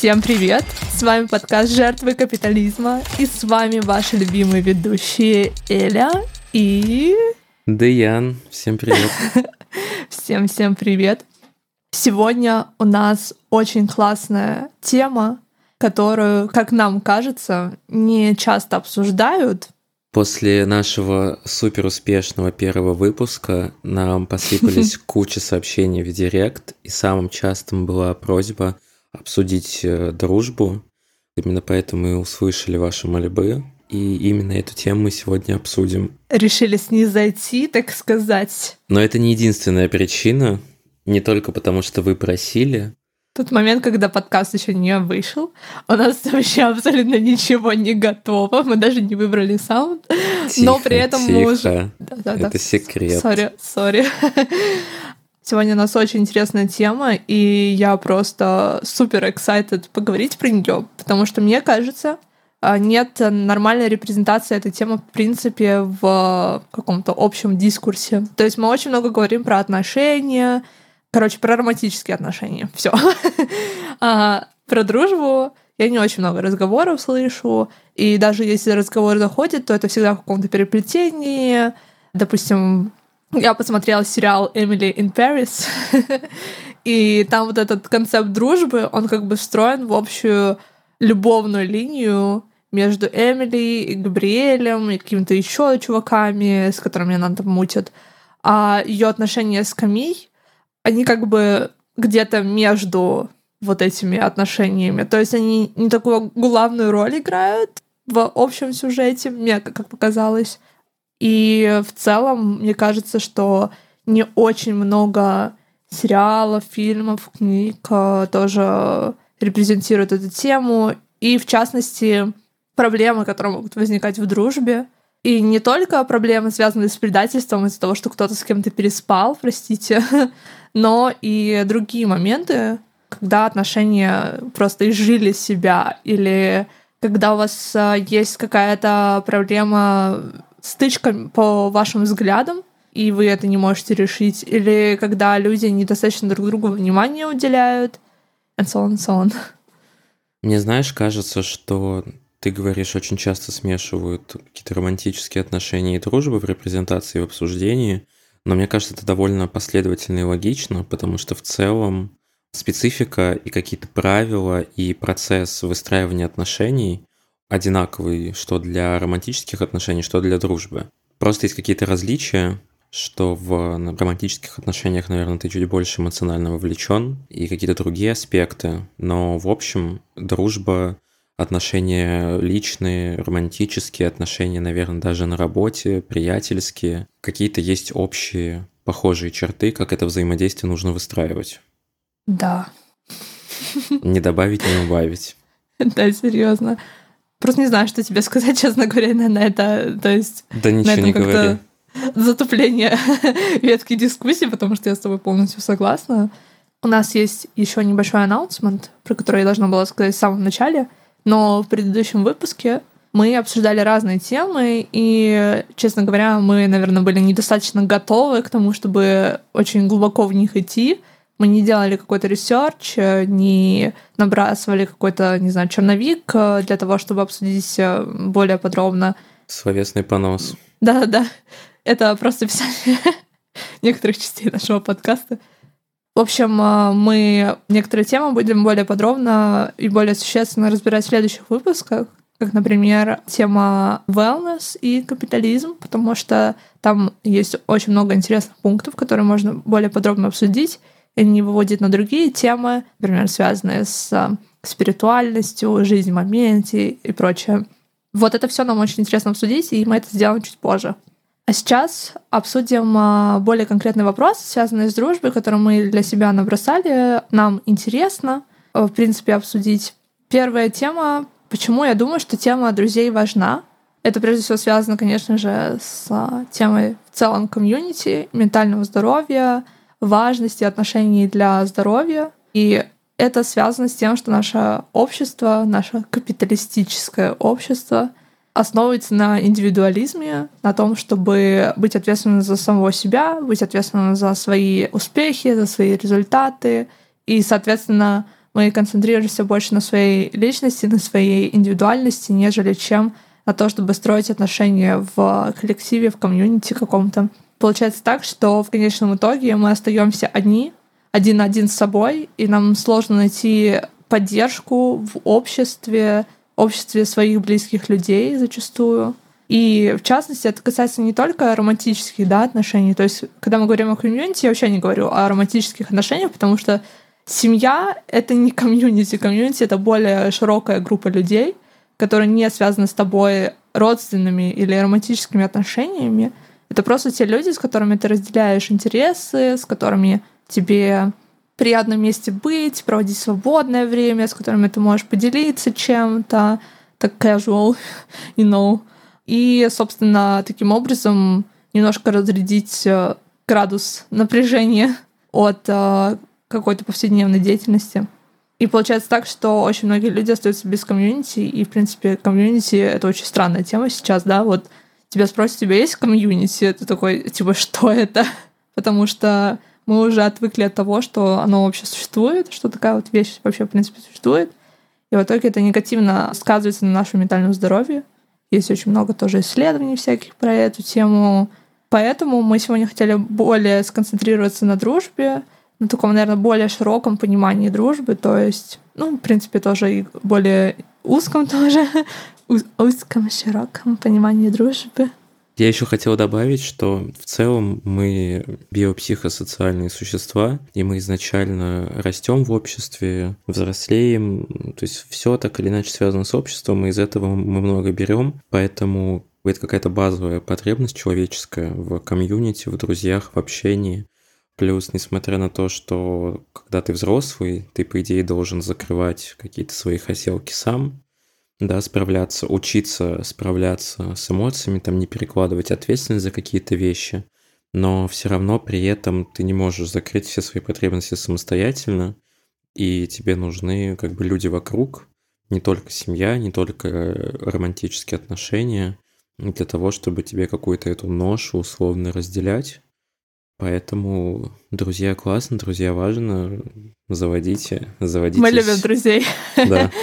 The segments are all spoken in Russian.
Всем привет! С вами подкаст «Жертвы капитализма» и с вами ваши любимые ведущие Эля и... Даян. Всем привет! Всем-всем привет! Сегодня у нас очень классная тема, которую, как нам кажется, не часто обсуждают, После нашего супер успешного первого выпуска нам посыпались куча сообщений в директ, и самым частым была просьба обсудить э, дружбу. Именно поэтому мы услышали ваши мольбы, и именно эту тему мы сегодня обсудим. Решили снизойти, так сказать. Но это не единственная причина, не только потому, что вы просили, тот момент, когда подкаст еще не вышел, у нас вообще абсолютно ничего не готово, мы даже не выбрали саунд, тихо, но при этом тихо. мы уже... Да, да, это да. секрет. Sorry, sorry. Сегодня у нас очень интересная тема, и я просто супер excited поговорить про нее, потому что мне кажется, а, нет нормальной репрезентации этой темы, в принципе, в каком-то общем дискурсе. То есть мы очень много говорим про отношения, Короче, про романтические отношения. Все. а, про дружбу я не очень много разговоров слышу. И даже если разговор заходит, то это всегда в каком-то переплетении. Допустим, я посмотрела сериал «Эмили in Paris», и там вот этот концепт дружбы, он как бы встроен в общую любовную линию между Эмили и Габриэлем и какими-то еще чуваками, с которыми она там мутит. А ее отношения с Камей они как бы где-то между вот этими отношениями. То есть они не такую главную роль играют в общем сюжете, мне как показалось. И в целом, мне кажется, что не очень много сериалов, фильмов, книг э, тоже репрезентируют эту тему. И, в частности, проблемы, которые могут возникать в дружбе. И не только проблемы, связанные с предательством из-за того, что кто-то с кем-то переспал, простите, но и другие моменты, когда отношения просто изжили себя, или когда у вас а, есть какая-то проблема, стычка по вашим взглядам, и вы это не можете решить, или когда люди недостаточно друг другу внимания уделяют, and so on, and so on. Мне, знаешь, кажется, что ты говоришь, очень часто смешивают какие-то романтические отношения и дружбы в репрезентации и в обсуждении – но мне кажется, это довольно последовательно и логично, потому что в целом специфика и какие-то правила и процесс выстраивания отношений одинаковый, что для романтических отношений, что для дружбы. Просто есть какие-то различия, что в романтических отношениях, наверное, ты чуть больше эмоционально вовлечен и какие-то другие аспекты. Но в общем, дружба отношения личные, романтические отношения, наверное, даже на работе, приятельские. Какие-то есть общие, похожие черты, как это взаимодействие нужно выстраивать. Да. Не добавить, не убавить. Да, серьезно. Просто не знаю, что тебе сказать, честно говоря, на это. То есть... Да ничего не говори. Затупление ветки дискуссии, потому что я с тобой полностью согласна. У нас есть еще небольшой анонсмент, про который я должна была сказать в самом начале — но в предыдущем выпуске мы обсуждали разные темы, и, честно говоря, мы, наверное, были недостаточно готовы к тому, чтобы очень глубоко в них идти. Мы не делали какой-то research, не набрасывали какой-то, не знаю, черновик э, для того, чтобы обсудить э, более подробно. Словесный понос. Да-да-да. Это просто описание некоторых частей нашего подкаста. В общем, э, мы некоторые темы будем более подробно и более существенно разбирать в следующих выпусках, как, например, тема wellness и капитализм, потому что там есть очень много интересных пунктов, которые можно более подробно обсудить, и не выводить на другие темы, например, связанные с э, спиритуальностью, жизнь в моменте и прочее. Вот это все нам очень интересно обсудить, и мы это сделаем чуть позже. А сейчас обсудим а, более конкретный вопрос, связанный с дружбой, который мы для себя набросали. Нам интересно, э, в принципе, обсудить. Первая тема, почему я думаю, что тема друзей важна. Это прежде всего связано, конечно же, с темой в целом комьюнити, ментального здоровья, важности отношений для здоровья. И это связано с тем, что наше общество, наше капиталистическое общество основывается на индивидуализме, на том, чтобы быть ответственным за самого себя, быть ответственным за свои успехи, за свои результаты и, соответственно, мы концентрируемся больше на своей личности, на своей индивидуальности, нежели чем на то, чтобы строить отношения в коллективе, в комьюнити каком-то. Получается так, что в конечном итоге мы остаемся одни, один на один с собой, и нам сложно найти поддержку в обществе, обществе своих близких людей зачастую. И в частности, это касается не только романтических да, отношений. То есть, когда мы говорим о комьюнити, я вообще не говорю о романтических отношениях, потому что семья — это не комьюнити. Комьюнити — это более широкая группа людей, которые не связаны с тобой родственными или романтическими отношениями. Это просто те люди, с которыми ты разделяешь интересы, с которыми тебе приятно вместе быть, проводить свободное время, с которыми ты можешь поделиться чем-то, так casual, you know. И, собственно, таким образом немножко разрядить э, градус напряжения от э, какой-то повседневной деятельности. И получается так, что очень многие люди остаются без комьюнити, и, в принципе, комьюнити — это очень странная тема сейчас, да, вот тебя спросят, у тебя есть комьюнити? Ты такой, типа, что это? Потому что мы уже отвыкли от того, что оно вообще существует, что такая вот вещь вообще, в принципе, существует. И в итоге это негативно сказывается на нашем ментальном здоровье. Есть очень много тоже исследований всяких про эту тему. Поэтому мы сегодня хотели более сконцентрироваться на дружбе, на таком, наверное, более широком понимании дружбы, то есть, ну, в принципе, тоже и более узком тоже, узком, широком понимании дружбы. Я еще хотел добавить, что в целом мы биопсихосоциальные существа, и мы изначально растем в обществе, взрослеем, то есть все так или иначе связано с обществом, и из этого мы много берем, поэтому это какая-то базовая потребность человеческая в комьюнити, в друзьях, в общении. Плюс, несмотря на то, что когда ты взрослый, ты, по идее, должен закрывать какие-то свои хотелки сам, да, справляться, учиться справляться с эмоциями, там не перекладывать ответственность за какие-то вещи, но все равно при этом ты не можешь закрыть все свои потребности самостоятельно, и тебе нужны как бы люди вокруг, не только семья, не только романтические отношения, для того, чтобы тебе какую-то эту ношу условно разделять. Поэтому друзья классно, друзья важно, заводите, заводите. Мы любим друзей. Да.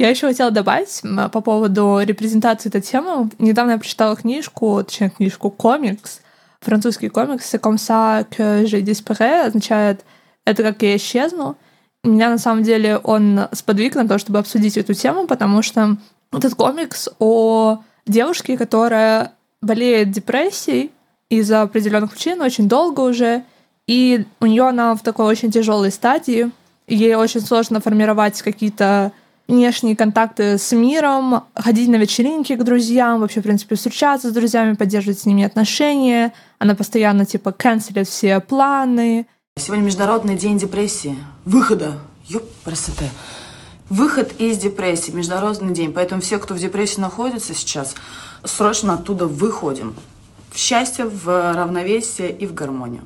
Я еще хотела добавить по поводу репрезентации этой темы. Недавно я прочитала книжку, точнее книжку комикс, французский комикс «Comme ça que je disparais» означает «это как я исчезну». Меня на самом деле он сподвиг на то, чтобы обсудить эту тему, потому что этот комикс о девушке, которая болеет депрессией из-за определенных причин очень долго уже, и у нее она в такой очень тяжелой стадии, ей очень сложно формировать какие-то внешние контакты с миром, ходить на вечеринки к друзьям, вообще, в принципе, встречаться с друзьями, поддерживать с ними отношения. Она постоянно, типа, канцелит все планы. Сегодня Международный день депрессии. Выхода. Ёп, красота. Выход из депрессии. Международный день. Поэтому все, кто в депрессии находится сейчас, срочно оттуда выходим. В счастье, в равновесие и в гармонию.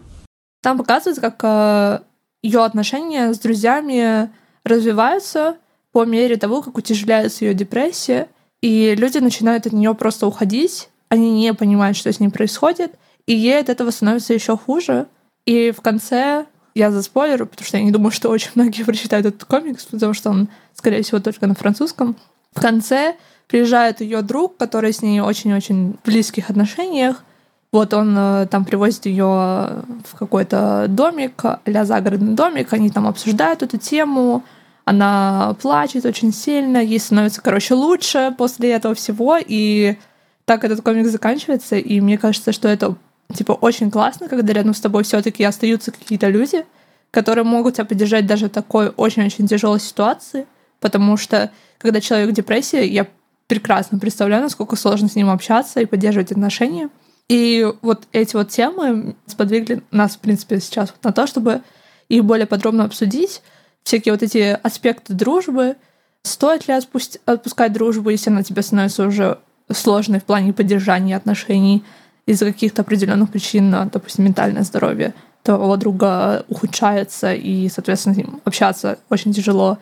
Там показывают, как э, ее отношения с друзьями развиваются, по мере того, как утяжеляется ее депрессия, и люди начинают от нее просто уходить, они не понимают, что с ней происходит, и ей от этого становится еще хуже. И в конце я за спойлер, потому что я не думаю, что очень многие прочитают этот комикс, потому что он, скорее всего, только на французском. В конце приезжает ее друг, который с ней очень-очень в близких отношениях. Вот он э, там привозит ее в какой-то домик, а загородный домик, они там обсуждают эту тему, она плачет очень сильно, ей становится, короче, лучше после этого всего, и так этот комик заканчивается, и мне кажется, что это типа очень классно, когда рядом с тобой все-таки остаются какие-то люди, которые могут тебя поддержать даже в такой очень-очень тяжелой ситуации, потому что когда человек в депрессии, я прекрасно представляю, насколько сложно с ним общаться и поддерживать отношения. И вот эти вот темы сподвигли нас, в принципе, сейчас на то, чтобы их более подробно обсудить, всякие вот эти аспекты дружбы. Стоит ли отпусти, отпускать дружбу, если она тебе становится уже сложной в плане поддержания отношений из-за каких-то определенных причин, допустим, ментальное здоровье твоего друга ухудшается, и, соответственно, с ним общаться очень тяжело.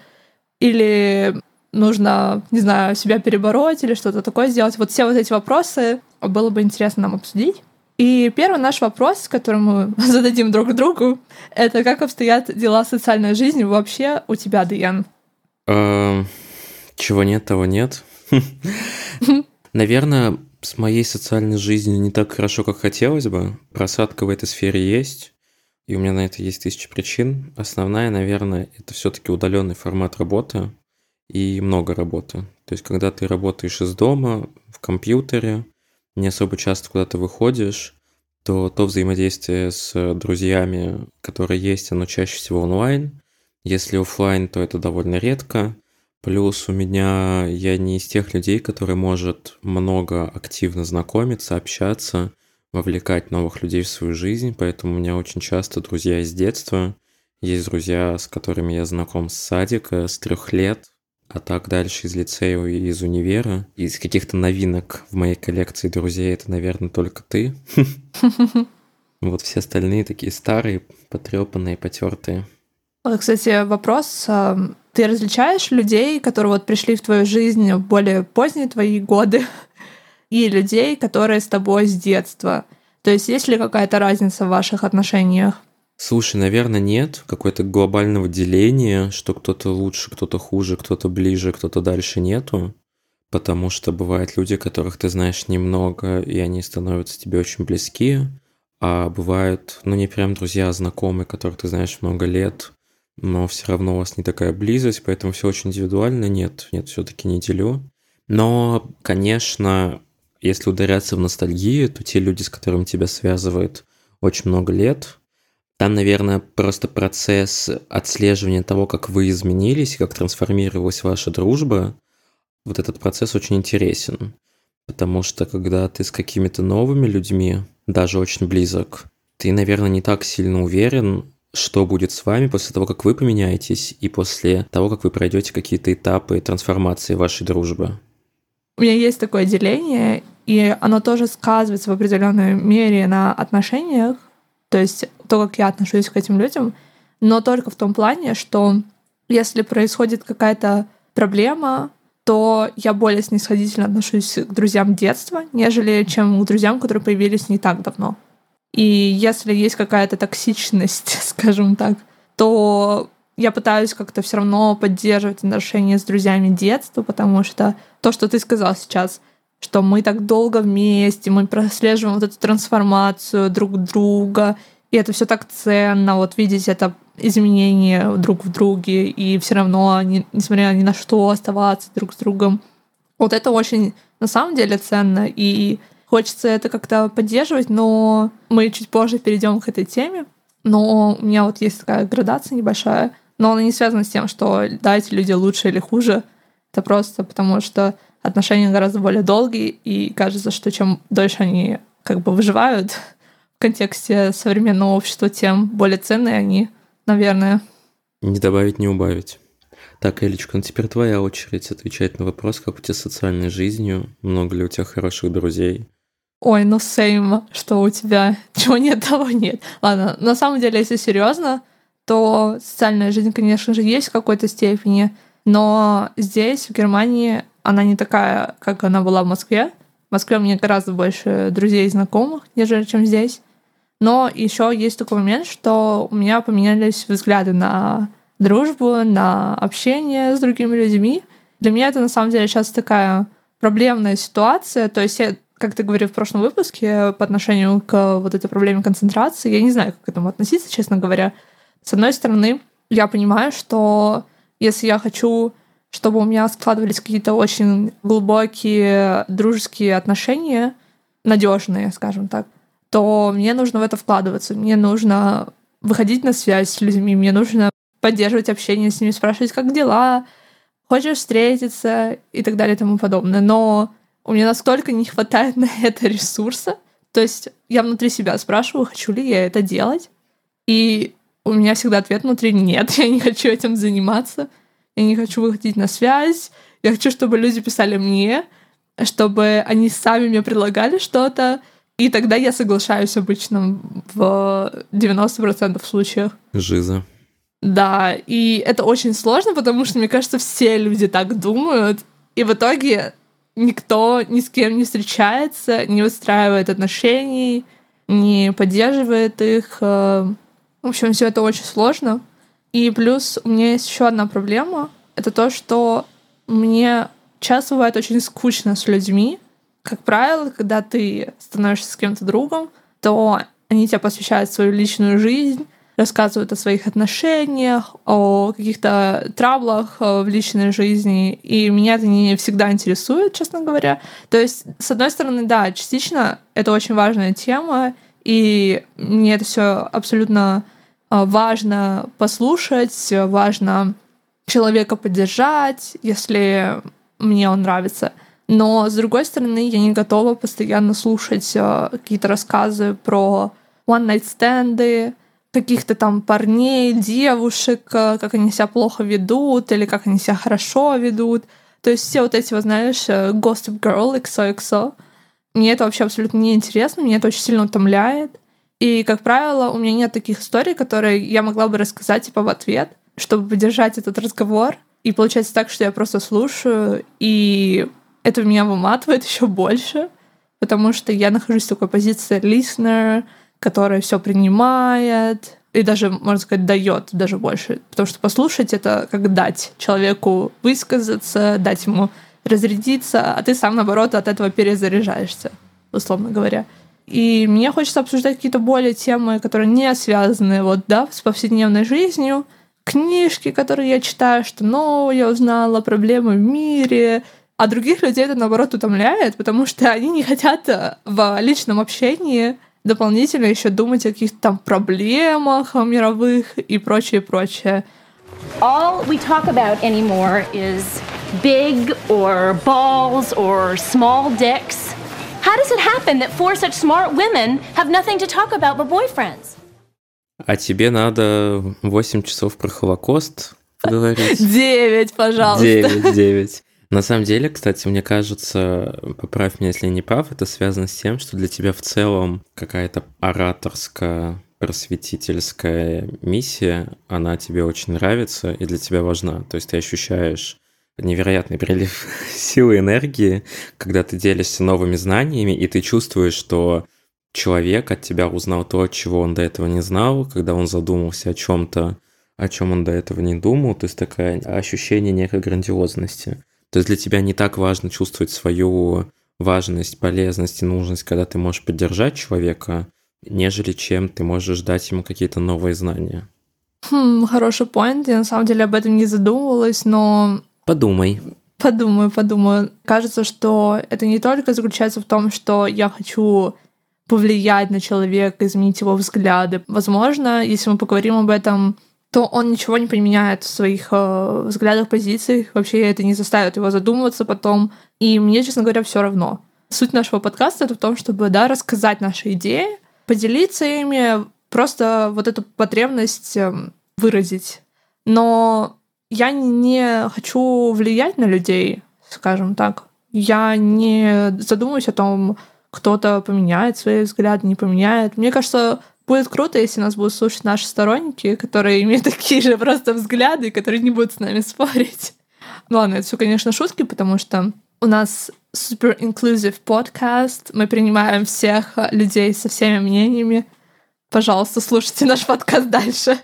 Или нужно, не знаю, себя перебороть или что-то такое сделать. Вот все вот эти вопросы было бы интересно нам обсудить. И первый наш вопрос, который мы зададим друг другу, это как обстоят дела социальной жизни вообще у тебя, Диан? Эм, чего нет, того нет. Наверное, с моей социальной жизнью не так хорошо, как хотелось бы. Просадка в этой сфере есть, и у меня на это есть тысячи причин. Основная, наверное, это все-таки удаленный формат работы и много работы. То есть, когда ты работаешь из дома, в компьютере, не особо часто куда-то выходишь, то то взаимодействие с друзьями, которое есть, оно чаще всего онлайн. Если офлайн, то это довольно редко. Плюс у меня я не из тех людей, который может много активно знакомиться, общаться, вовлекать новых людей в свою жизнь, поэтому у меня очень часто друзья из детства. Есть друзья, с которыми я знаком с садика, с трех лет, а так дальше из лицея и из универа. Из каких-то новинок в моей коллекции друзей это, наверное, только ты. Вот все остальные такие старые, потрепанные, потертые. Вот, кстати, вопрос. А, ты различаешь людей, которые вот пришли в твою жизнь в более поздние твои годы, и людей, которые с тобой с детства? То есть есть ли какая-то разница в ваших отношениях? Слушай, наверное, нет какое-то глобального деления, что кто-то лучше, кто-то хуже, кто-то ближе, кто-то дальше нету. Потому что бывают люди, которых ты знаешь немного, и они становятся тебе очень близки. А бывают, ну не прям друзья, а знакомые, которых ты знаешь много лет, но все равно у вас не такая близость, поэтому все очень индивидуально. Нет, нет, все-таки не делю. Но, конечно, если ударяться в ностальгию, то те люди, с которыми тебя связывает очень много лет, там, наверное, просто процесс отслеживания того, как вы изменились, как трансформировалась ваша дружба, вот этот процесс очень интересен. Потому что когда ты с какими-то новыми людьми, даже очень близок, ты, наверное, не так сильно уверен, что будет с вами после того, как вы поменяетесь, и после того, как вы пройдете какие-то этапы трансформации вашей дружбы. У меня есть такое деление, и оно тоже сказывается в определенной мере на отношениях, то есть то, как я отношусь к этим людям, но только в том плане, что если происходит какая-то проблема, то я более снисходительно отношусь к друзьям детства, нежели чем к друзьям, которые появились не так давно. И если есть какая-то токсичность, скажем так, то я пытаюсь как-то все равно поддерживать отношения с друзьями детства, потому что то, что ты сказал сейчас, что мы так долго вместе, мы прослеживаем вот эту трансформацию друг друга, и это все так ценно, вот видеть это изменение друг в друге, и все равно, не, несмотря ни на что, оставаться друг с другом. Вот это очень на самом деле ценно, и хочется это как-то поддерживать, но мы чуть позже перейдем к этой теме. Но у меня вот есть такая градация небольшая, но она не связана с тем, что да, эти люди лучше или хуже. Это просто потому, что отношения гораздо более долгие, и кажется, что чем дольше они как бы выживают контексте современного общества, тем более ценные они, наверное. Не добавить, не убавить. Так, Элечка, ну теперь твоя очередь отвечать на вопрос, как у тебя социальной жизнью, много ли у тебя хороших друзей? Ой, ну сейм, что у тебя, чего нет, того нет. Ладно, на самом деле, если серьезно, то социальная жизнь, конечно же, есть в какой-то степени, но здесь, в Германии, она не такая, как она была в Москве. В Москве у меня гораздо больше друзей и знакомых, нежели чем здесь. Но еще есть такой момент, что у меня поменялись взгляды на дружбу, на общение с другими людьми. Для меня это на самом деле сейчас такая проблемная ситуация. То есть я, как ты говорил в прошлом выпуске, по отношению к вот этой проблеме концентрации, я не знаю, как к этому относиться, честно говоря. С одной стороны, я понимаю, что если я хочу чтобы у меня складывались какие-то очень глубокие дружеские отношения, надежные, скажем так, то мне нужно в это вкладываться. Мне нужно выходить на связь с людьми, мне нужно поддерживать общение с ними, спрашивать, как дела, хочешь встретиться и так далее и тому подобное. Но у меня настолько не хватает на это ресурса. То есть я внутри себя спрашиваю, хочу ли я это делать. И у меня всегда ответ внутри нет, я не хочу этим заниматься я не хочу выходить на связь, я хочу, чтобы люди писали мне, чтобы они сами мне предлагали что-то, и тогда я соглашаюсь обычно в 90% случаях. Жиза. Да, и это очень сложно, потому что, мне кажется, все люди так думают, и в итоге никто ни с кем не встречается, не выстраивает отношений, не поддерживает их. Э, в общем, все это очень сложно. И плюс у меня есть еще одна проблема. Это то, что мне часто бывает очень скучно с людьми. Как правило, когда ты становишься с кем-то другом, то они тебя посвящают свою личную жизнь, рассказывают о своих отношениях, о каких-то траблах э, в личной жизни, и меня это не всегда интересует, честно говоря. То есть, с одной стороны, да, частично это очень важная тема, и мне это все абсолютно э, важно послушать, важно человека поддержать, если мне он нравится. Но, с другой стороны, я не готова постоянно слушать э, какие-то рассказы про one-night стенды, каких-то там парней, девушек, э, как они себя плохо ведут или как они себя хорошо ведут. То есть все вот эти, вот, знаешь, э, Gossip Girl, XOXO. Мне это вообще абсолютно не интересно, меня это очень сильно утомляет. И, как правило, у меня нет таких историй, которые я могла бы рассказать типа в ответ, чтобы поддержать этот разговор. И получается так, что я просто слушаю, и это меня выматывает еще больше, потому что я нахожусь в такой позиции listener, которая все принимает и даже, можно сказать, дает даже больше. Потому что послушать это как дать человеку высказаться, дать ему разрядиться, а ты сам, наоборот, от этого перезаряжаешься, условно говоря. И мне хочется обсуждать какие-то более темы, которые не связаны вот, да, с повседневной жизнью, книжки, которые я читаю, что новое я узнала, проблемы в мире, а других людей это, наоборот, утомляет, потому что они не хотят в личном общении дополнительно еще думать о каких-то там проблемах мировых и прочее, прочее. All we talk about anymore is big or balls or small dicks. How does it happen that four such smart women have nothing to talk about but boyfriends? А тебе надо 8 часов про Холокост поговорить. 9, пожалуйста. 9, 9. На самом деле, кстати, мне кажется, поправь меня, если я не прав, это связано с тем, что для тебя в целом какая-то ораторская просветительская миссия, она тебе очень нравится и для тебя важна. То есть ты ощущаешь невероятный прилив силы и энергии, когда ты делишься новыми знаниями, и ты чувствуешь, что человек от тебя узнал то, чего он до этого не знал, когда он задумался о чем-то, о чем он до этого не думал, то есть такое ощущение некой грандиозности. То есть для тебя не так важно чувствовать свою важность, полезность и нужность, когда ты можешь поддержать человека, нежели чем ты можешь дать ему какие-то новые знания. Хм, хороший поинт. Я на самом деле об этом не задумывалась, но... Подумай. Подумаю, подумаю. Кажется, что это не только заключается в том, что я хочу повлиять на человека, изменить его взгляды. Возможно, если мы поговорим об этом то он ничего не применяет в своих э, взглядах, позициях. Вообще это не заставит его задумываться потом. И мне, честно говоря, все равно. Суть нашего подкаста это в том, чтобы да, рассказать наши идеи, поделиться ими, просто вот эту потребность эм, выразить. Но я не хочу влиять на людей, скажем так. Я не задумываюсь о том, кто-то поменяет свои взгляды, не поменяет. Мне кажется, Будет круто, если нас будут слушать наши сторонники, которые имеют такие же просто взгляды, которые не будут с нами спорить. Ну ладно, это все, конечно, шутки, потому что у нас супер inclusive подкаст. Мы принимаем всех людей со всеми мнениями. Пожалуйста, слушайте наш подкаст дальше.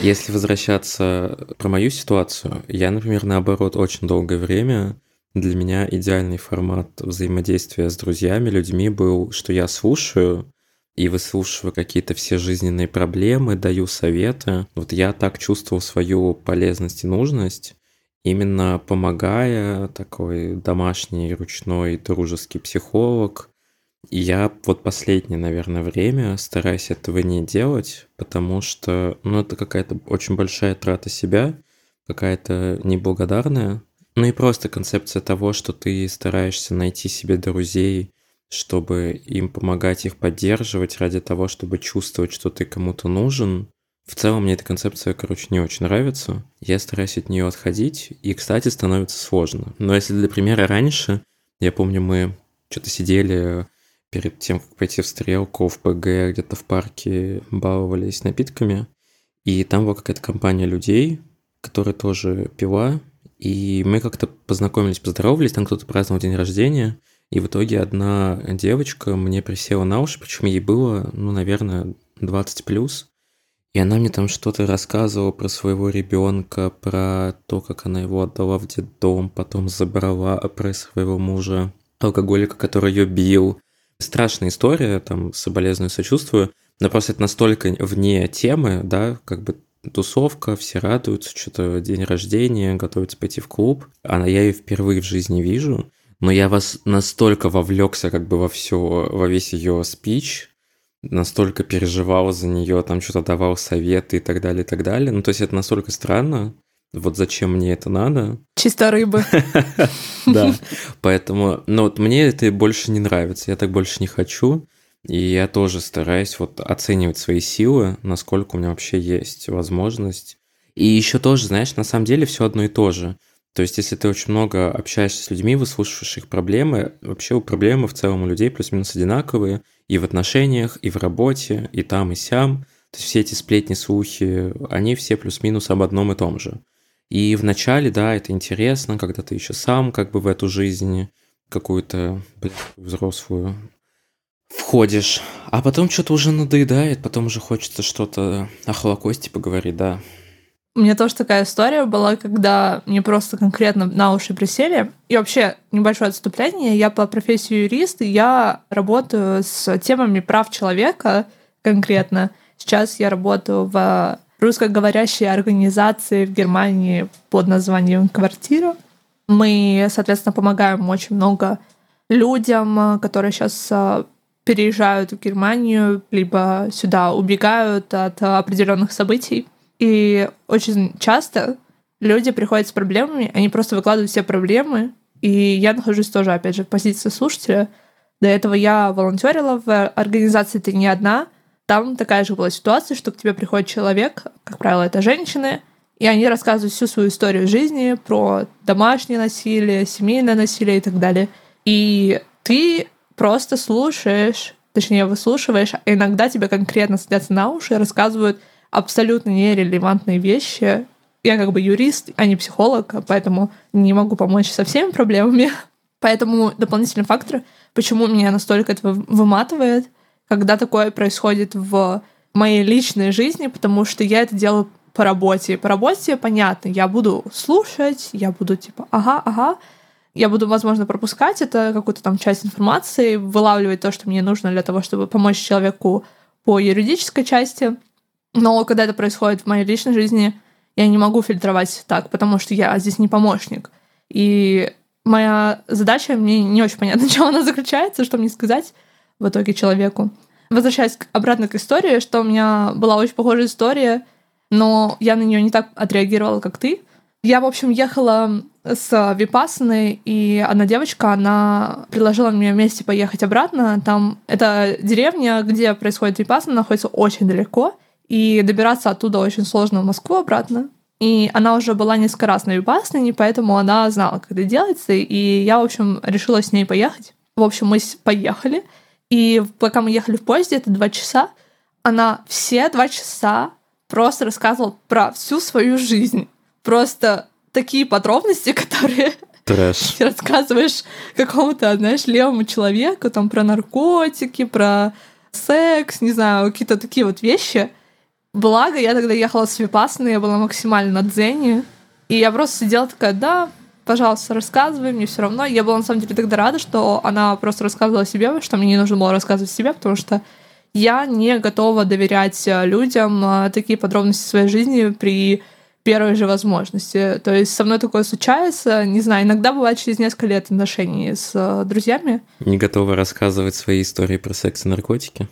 Если возвращаться про мою ситуацию, я, например, наоборот, очень долгое время для меня идеальный формат взаимодействия с друзьями, людьми был, что я слушаю, и выслушиваю какие-то все жизненные проблемы, даю советы. Вот я так чувствовал свою полезность и нужность, именно помогая такой домашний, ручной, дружеский психолог. И я вот последнее, наверное, время стараюсь этого не делать, потому что, ну, это какая-то очень большая трата себя, какая-то неблагодарная. Ну и просто концепция того, что ты стараешься найти себе друзей, чтобы им помогать их поддерживать ради того, чтобы чувствовать, что ты кому-то нужен. В целом мне эта концепция, короче, не очень нравится. Я стараюсь от нее отходить, и, кстати, становится сложно. Но если для примера раньше, я помню, мы что-то сидели перед тем, как пойти в стрелку, в ПГ, где-то в парке баловались напитками, и там была какая-то компания людей, которая тоже пила, и мы как-то познакомились, поздоровались, там кто-то праздновал день рождения, И в итоге одна девочка мне присела на уши, причем ей было, ну, наверное, 20 плюс. И она мне там что-то рассказывала про своего ребенка, про то, как она его отдала в детдом, потом забрала про своего мужа, алкоголика, который ее бил. Страшная история, там, соболезную, сочувствую. Но просто это настолько вне темы, да, как бы тусовка, все радуются, что-то день рождения, готовятся пойти в клуб. А я ее впервые в жизни вижу. Но я вас настолько вовлекся как бы во все, во весь ее спич, настолько переживал за нее, там что-то давал советы и так далее, и так далее. Ну, то есть это настолько странно. Вот зачем мне это надо? Чисто рыбы. Да, поэтому, ну вот мне это больше не нравится, я так больше не хочу. И я тоже стараюсь вот оценивать свои силы, насколько у меня вообще есть возможность. И еще тоже, знаешь, на самом деле все одно и то же. То есть, если ты очень много общаешься с людьми, выслушиваешь их проблемы, вообще у проблемы в целом у людей плюс-минус одинаковые и в отношениях, и в работе, и там, и сям. То есть все эти сплетни, слухи, они все плюс-минус об одном и том же. И вначале, да, это интересно, когда ты еще сам как бы в эту жизнь какую-то взрослую входишь, а потом что-то уже надоедает, потом уже хочется что-то о Холокосте поговорить, да. У меня тоже такая история была, когда мне просто конкретно на уши присели. И вообще, небольшое отступление. Я по профессии юрист, и я работаю с темами прав человека конкретно. Сейчас я работаю в русскоговорящей организации в Германии под названием «Квартира». Мы, соответственно, помогаем очень много людям, которые сейчас переезжают в Германию, либо сюда убегают от определенных событий. И очень часто люди приходят с проблемами, они просто выкладывают все проблемы, и я нахожусь тоже, опять же, в позиции слушателя. До этого я волонтерила в организации «Ты не одна». Там такая же была ситуация, что к тебе приходит человек, как правило, это женщины, и они рассказывают всю свою историю жизни про домашнее насилие, семейное насилие и так далее. И ты просто слушаешь, точнее, выслушиваешь, а иногда тебе конкретно садятся на уши и рассказывают абсолютно нерелевантные вещи. Я как бы юрист, а не психолог, поэтому не могу помочь со всеми проблемами. Поэтому дополнительный фактор, почему меня настолько это выматывает, когда такое происходит в моей личной жизни, потому что я это делаю по работе. По работе понятно, я буду слушать, я буду типа, ага, ага, я буду, возможно, пропускать это, какую-то там часть информации, вылавливать то, что мне нужно для того, чтобы помочь человеку по юридической части. Но когда это происходит в моей личной жизни, я не могу фильтровать так, потому что я здесь не помощник. И моя задача, мне не очень понятно, чем она заключается, что мне сказать в итоге человеку. Возвращаясь обратно к истории, что у меня была очень похожая история, но я на нее не так отреагировала, как ты. Я, в общем, ехала с Випасной, и одна девочка, она предложила мне вместе поехать обратно. Там это деревня, где происходит Випасна, находится очень далеко, и добираться оттуда очень сложно в Москву обратно. И она уже была несколько раз на Випасне, поэтому она знала, как это делается, и я, в общем, решила с ней поехать. В общем, мы поехали, и пока мы ехали в поезде, это два часа, она все два часа просто рассказывала про всю свою жизнь просто такие подробности, которые Трэш. ты рассказываешь какому-то, знаешь, левому человеку там про наркотики, про секс, не знаю, какие-то такие вот вещи. Благо, я тогда ехала с Випасной, я была максимально на дзене. И я просто сидела такая, да, пожалуйста, рассказывай, мне все равно. Я была на самом деле тогда рада, что она просто рассказывала себе, что мне не нужно было рассказывать себе, потому что я не готова доверять людям а, такие подробности своей жизни при первой же возможности. То есть со мной такое случается, не знаю, иногда бывает через несколько лет отношений с э, друзьями. Не готова рассказывать свои истории про секс и наркотики?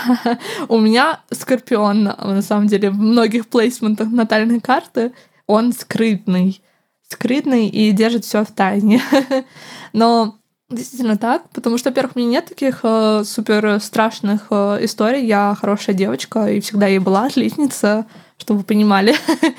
У меня Скорпион, на самом деле, в многих плейсментах натальной карты, он скрытный. Скрытный и держит все в тайне. Но действительно так, потому что, во-первых, у меня нет таких э, супер страшных э, историй. Я хорошая девочка и всегда ей была отличница чтобы вы понимали.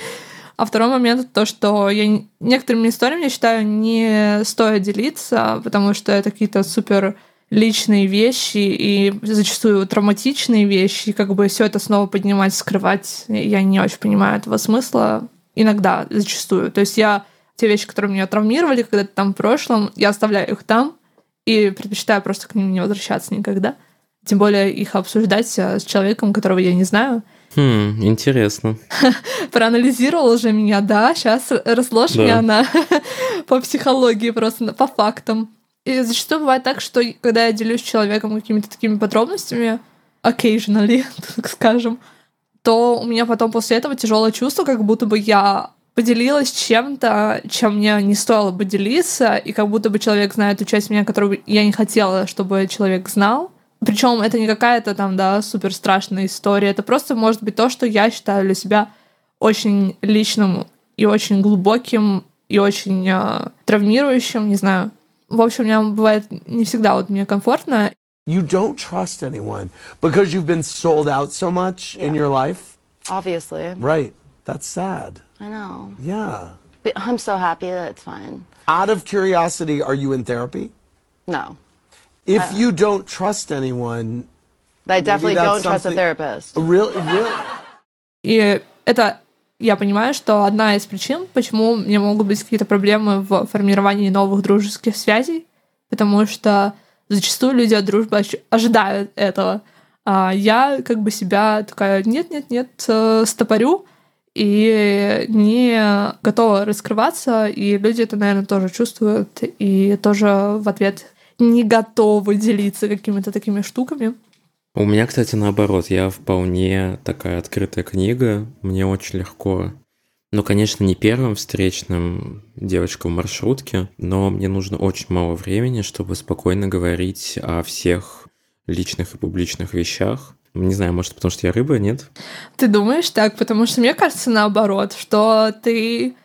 А второй момент то, что я некоторыми историями, я считаю, не стоит делиться, потому что это какие-то супер личные вещи и зачастую травматичные вещи, и как бы все это снова поднимать, скрывать, я не очень понимаю этого смысла. Иногда, зачастую. То есть я те вещи, которые меня травмировали когда-то там в прошлом, я оставляю их там, и предпочитаю просто к ним не возвращаться никогда. Тем более их обсуждать э, с человеком, которого я не знаю. Хм, интересно. Проанализировал уже меня, да, сейчас разложь да. меня на по психологии просто, по фактам. И зачастую бывает так, что когда я делюсь с человеком какими-то такими подробностями, occasionally, так скажем, то у меня потом после этого тяжелое чувство, как будто бы я поделилась чем-то, чем мне не стоило бы делиться, и как будто бы человек знает ту часть меня, которую я не хотела, чтобы человек знал. Причем это не какая-то там, да, супер страшная история. Это просто может быть то, что я считаю для себя очень личным и очень глубоким и очень э, травмирующим, не знаю. В общем, мне бывает не всегда вот мне комфортно. You don't trust anyone because you've been sold out so much yeah. in your life. Obviously. Right. That's sad. I know. Yeah. But I'm so happy that it's fine. Out of curiosity, are you in therapy? No. If uh, you don't trust anyone, I definitely don't trust a therapist. Really, really. И это я понимаю, что одна из причин, почему у меня могут быть какие-то проблемы в формировании новых дружеских связей, потому что зачастую люди от дружбы ожидают этого. А я как бы себя такая нет-нет-нет э, стопорю и не готова раскрываться, и люди это, наверное, тоже чувствуют, и тоже в ответ не готовы делиться какими-то такими штуками. У меня, кстати, наоборот, я вполне такая открытая книга, мне очень легко ну, конечно, не первым встречным девочкам в маршрутке, но мне нужно очень мало времени, чтобы спокойно говорить о всех личных и публичных вещах. Не знаю, может, потому что я рыба, нет? Ты думаешь так? Потому что мне кажется наоборот, что ты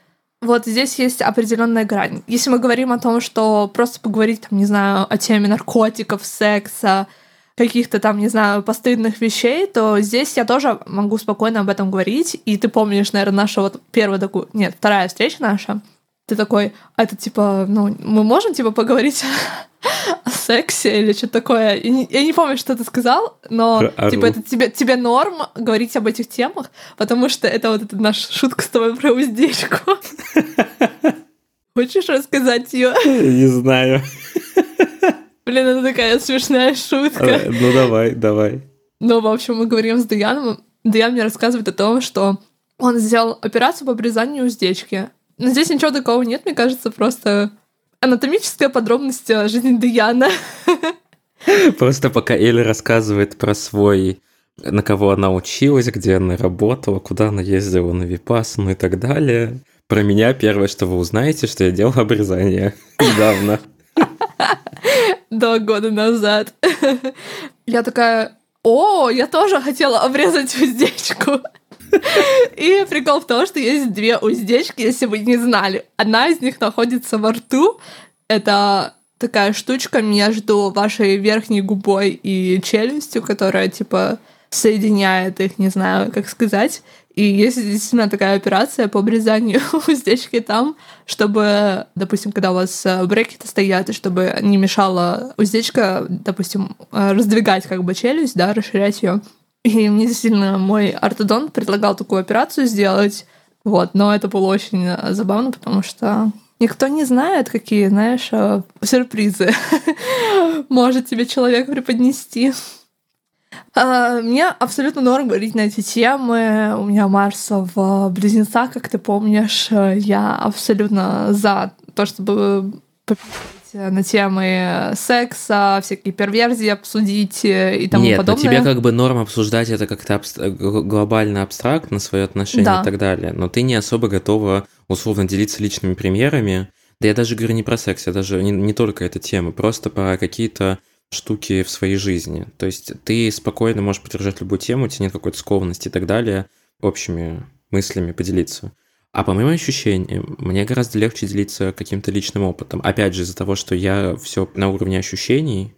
вот здесь есть определенная грань. Если мы говорим о том, что просто поговорить, там, не знаю, о теме наркотиков, секса, каких-то там, не знаю, постыдных вещей, то здесь я тоже могу спокойно об этом говорить. И ты помнишь, наверное, наша вот первая такую... Нет, вторая встреча наша. Ты такой, а это типа, ну, мы можем типа поговорить о сексе или что-то такое. Я не, я не помню, что ты сказал, но Про типа это тебе, тебе норм говорить об этих темах, потому что это вот эта наша шутка с тобой про уздечку. Хочешь рассказать ее? Не знаю. Блин, это такая смешная шутка. А, ну давай, давай. Ну, в общем, мы говорим с Даяном. Даян мне рассказывает о том, что он сделал операцию по обрезанию уздечки. Но здесь ничего такого нет, мне кажется, просто анатомическая подробность жизни Даяна. Просто пока Эля рассказывает про свой на кого она училась, где она работала, куда она ездила на Випассану и так далее. Про меня первое, что вы узнаете, что я делал обрезание недавно. Два года назад. Я такая, о, я тоже хотела обрезать уздечку. И прикол в том, что есть две уздечки, если вы не знали. Одна из них находится во рту. Это такая штучка между вашей верхней губой и челюстью, которая, типа, соединяет их, не знаю, как сказать. И есть действительно такая операция по обрезанию уздечки там, чтобы, допустим, когда у вас э, брекеты стоят, и чтобы не мешала уздечка, допустим, э, раздвигать как бы челюсть, да, расширять ее. И мне действительно мой ортодонт предлагал такую операцию сделать, вот, но это было очень э, забавно, потому что никто не знает, какие, знаешь, сюрпризы может тебе человек преподнести. А, мне абсолютно норм говорить на эти темы. У меня Марс в близнецах, как ты помнишь. Я абсолютно за то, чтобы на темы секса, всякие перверзии обсудить и тому Нет, подобное. Нет, тебе как бы норм обсуждать это как-то абст... глобально абстрактно, свое отношение да. и так далее, но ты не особо готова условно делиться личными примерами. Да я даже говорю не про секс, я даже не, не только эта тема, просто про какие-то штуки в своей жизни. То есть ты спокойно можешь поддержать любую тему, у тебя нет какой-то скованности и так далее, общими мыслями поделиться. А по моим ощущениям, мне гораздо легче делиться каким-то личным опытом. Опять же, из-за того, что я все на уровне ощущений,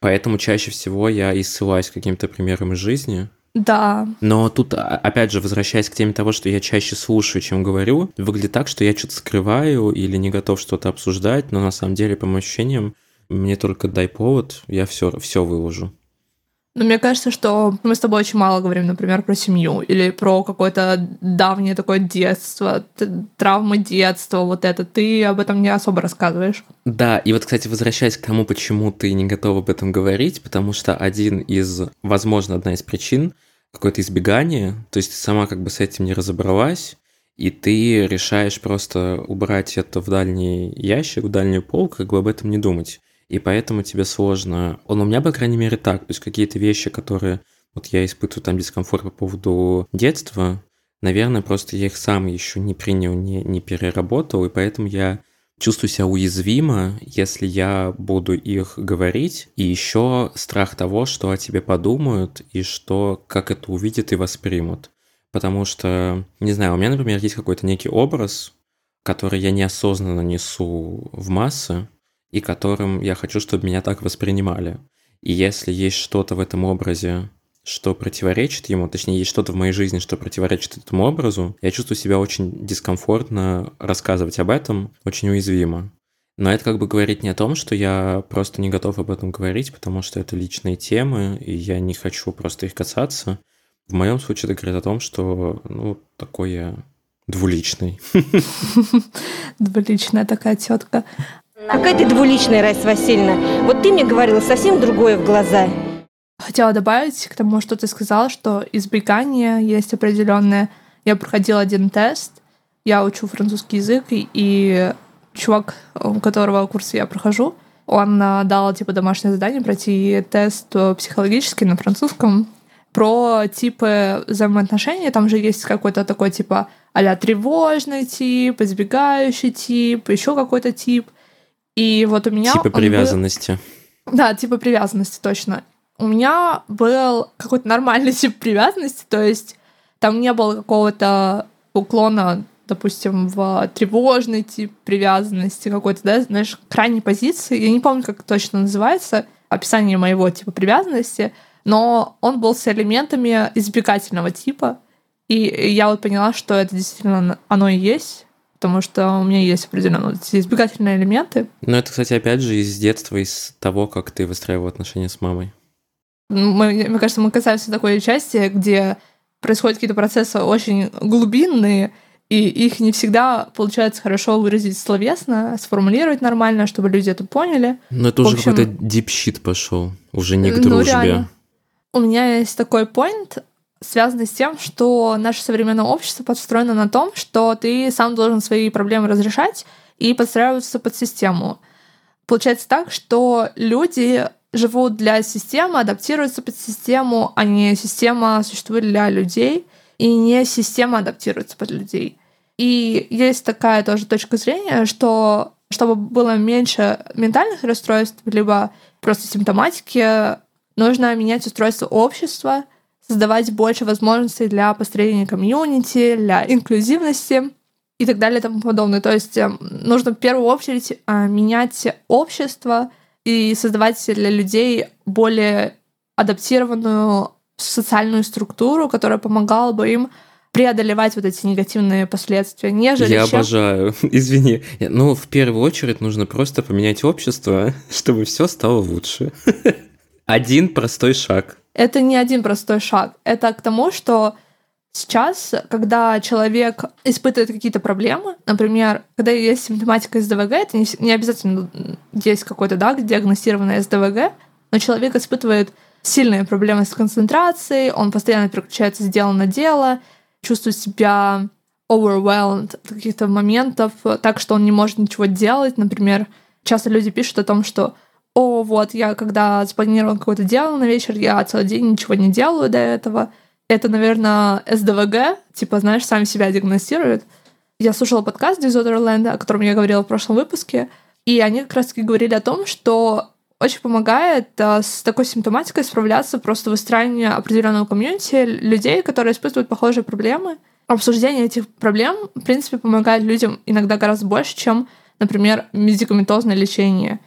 поэтому чаще всего я и ссылаюсь к каким-то примерам из жизни. Да. Но тут, а, опять же, возвращаясь к теме того, что я чаще слушаю, чем говорю, выглядит так, что я что-то скрываю или не готов что-то обсуждать, но на самом деле, по моим ощущениям, мне только дай повод, я все, все выложу. Но мне кажется, что мы с тобой очень мало говорим, например, про семью или про какое-то давнее такое детство, травмы детства, вот это. Ты об этом не особо рассказываешь. Да, и вот, кстати, возвращаясь к тому, почему ты не готов об этом говорить, потому что один из, возможно, одна из причин какое-то избегание, то есть ты сама как бы с этим не разобралась, и ты решаешь просто убрать это в дальний ящик, в дальнюю полку, как бы об этом не думать и поэтому тебе сложно. Он у меня, по крайней мере, так. То есть какие-то вещи, которые вот я испытываю там дискомфорт по поводу детства, наверное, просто я их сам еще не принял, не, не переработал, и поэтому я чувствую себя уязвимо, если я буду их говорить, и еще страх того, что о тебе подумают, и что, как это увидят и воспримут. Потому что, не знаю, у меня, например, есть какой-то некий образ, который я неосознанно несу в массы, и которым я хочу, чтобы меня так воспринимали. И если есть что-то в этом образе, что противоречит ему, точнее, есть что-то в моей жизни, что противоречит этому образу, я чувствую себя очень дискомфортно рассказывать об этом, очень уязвимо. Но это как бы говорит не о том, что я просто не готов об этом говорить, потому что это личные темы, и я не хочу просто их касаться. В моем случае это говорит о том, что, ну, такой я двуличный. Двуличная такая тетка. Какая ты двуличная, Райс Васильевна. Вот ты мне говорила совсем другое в глаза. Хотела добавить к тому, что ты сказала, что избегание есть определенное. Я проходила один тест, я учу французский язык, и чувак, у которого курс я прохожу, он а, дал типа домашнее задание пройти тест психологический на французском про типы взаимоотношений. Там же есть какой-то такой типа а тревожный тип, избегающий тип, еще какой-то тип. И вот у меня... Типа привязанности. Был... Да, типа привязанности, точно. У меня был какой-то нормальный тип привязанности, то есть там не было какого-то уклона, допустим, в тревожный тип привязанности какой-то, да, знаешь, крайней позиции. Я не помню, как точно называется описание моего типа привязанности, но он был с элементами избегательного типа. И я вот поняла, что это действительно оно и есть потому что у меня есть определенные вот эти избегательные элементы. Но это, кстати, опять же из детства, из того, как ты выстраивал отношения с мамой. Мы, мне кажется, мы касаемся такой части, где происходят какие-то процессы очень глубинные, и их не всегда получается хорошо выразить словесно, сформулировать нормально, чтобы люди это поняли. Но это уже общем, какой-то дипщит пошел, уже не к ну, дружбе. Реально. У меня есть такой point, связано с тем, что наше современное общество подстроено на том, что ты сам должен свои проблемы разрешать и подстраиваться под систему. Получается так, что люди живут для системы, адаптируются под систему, а не система существует для людей, и не система адаптируется под людей. И есть такая тоже точка зрения, что чтобы было меньше ментальных расстройств, либо просто симптоматики, нужно менять устройство общества — создавать больше возможностей для построения комьюнити, для инклюзивности и так далее и тому подобное. То есть эм, нужно в первую очередь а, менять общество и создавать для людей более адаптированную социальную структуру, которая помогала бы им преодолевать вот эти негативные последствия, нежели Я чем... обожаю, извини. Ну, в первую очередь нужно просто поменять общество, чтобы все стало лучше. Один простой шаг. Это не один простой шаг. Это к тому, что сейчас, когда человек испытывает какие-то проблемы, например, когда есть симптоматика СДВГ, это не, не обязательно есть какой-то да, диагностированный СДВГ, но человек испытывает сильные проблемы с концентрацией, он постоянно переключается с дела на дело, чувствует себя overwhelmed от каких-то моментов, так что он не может ничего делать. Например, часто люди пишут о том, что о, вот, я когда спланировал какое-то дело на вечер, я целый день ничего не делаю до этого. Это, наверное, СДВГ, типа, знаешь, сами себя диагностируют. Я слушала подкаст Disorderland, о котором я говорила в прошлом выпуске, и они как раз-таки говорили о том, что очень помогает а, с такой симптоматикой справляться просто выстраивание определенного комьюнити людей, которые испытывают похожие проблемы. Обсуждение этих проблем, в принципе, помогает людям иногда гораздо больше, чем, например, медикаментозное лечение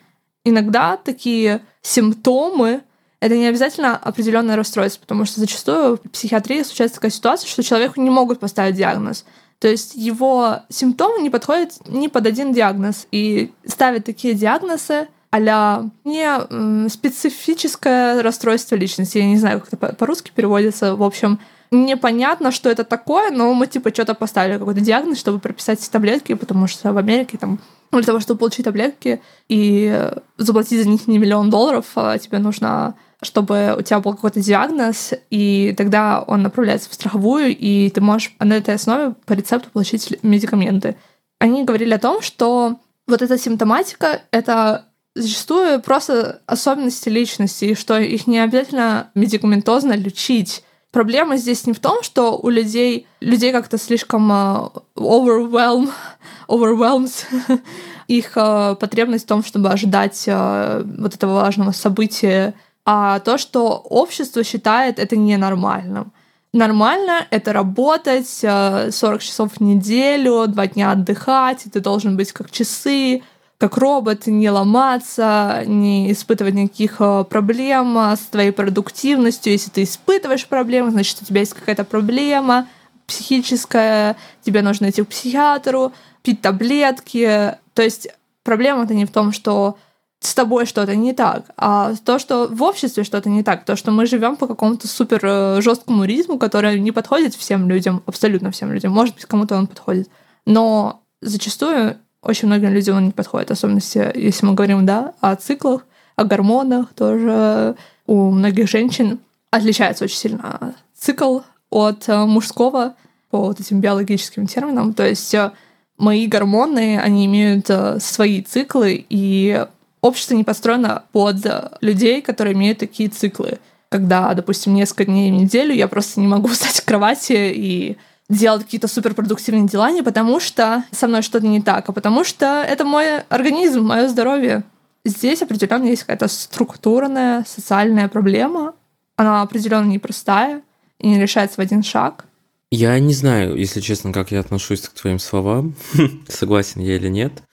иногда такие симптомы это не обязательно определенное расстройство, потому что зачастую в психиатрии случается такая ситуация, что человеку не могут поставить диагноз. То есть его симптомы не подходят ни под один диагноз. И ставят такие диагнозы а не специфическое расстройство личности. Я не знаю, как это по-русски переводится. В общем, непонятно, что это такое, но мы типа что-то поставили, какой-то диагноз, чтобы прописать таблетки, потому что в Америке там для того, чтобы получить таблетки и заплатить за них не миллион долларов, а тебе нужно чтобы у тебя был какой-то диагноз, и тогда он направляется в страховую, и ты можешь на этой основе по рецепту получить медикаменты. Они говорили о том, что вот эта симптоматика — это зачастую просто особенности личности, и что их не обязательно медикаментозно лечить. Проблема здесь не в том, что у людей, людей как-то слишком uh, overwhelm, overwhelmed их uh, потребность в том, чтобы ожидать uh, вот этого важного события, а то, что общество считает это ненормальным. Нормально — это работать 40 часов в неделю, два дня отдыхать, и ты должен быть как часы, как робот, не ломаться, не испытывать никаких э, проблем с твоей продуктивностью. Если ты испытываешь проблемы, значит, у тебя есть какая-то проблема психическая, тебе нужно идти к психиатру, пить таблетки. То есть проблема-то не в том, что с тобой что-то не так, а то, что в обществе что-то не так, то, что мы живем по какому-то супер э, жесткому ритму, который не подходит всем людям, абсолютно всем людям. Может быть, кому-то он подходит. Но зачастую очень многим людям он не подходит, особенно если мы говорим, да, о циклах, о гормонах, тоже у многих женщин отличается очень сильно цикл от э, мужского по вот этим биологическим терминам. То есть э, мои гормоны, они имеют э, свои циклы, и общество не построено под людей, которые имеют такие циклы. Когда, допустим, несколько дней в неделю я просто не могу встать с кровати и делать какие-то суперпродуктивные дела не потому, что со мной что-то не так, а потому что это мой организм, мое здоровье. Здесь определенно есть какая-то структурная социальная проблема. Она определенно непростая и не решается в один шаг. Я не знаю, если честно, как я отношусь к твоим словам, согласен я или нет.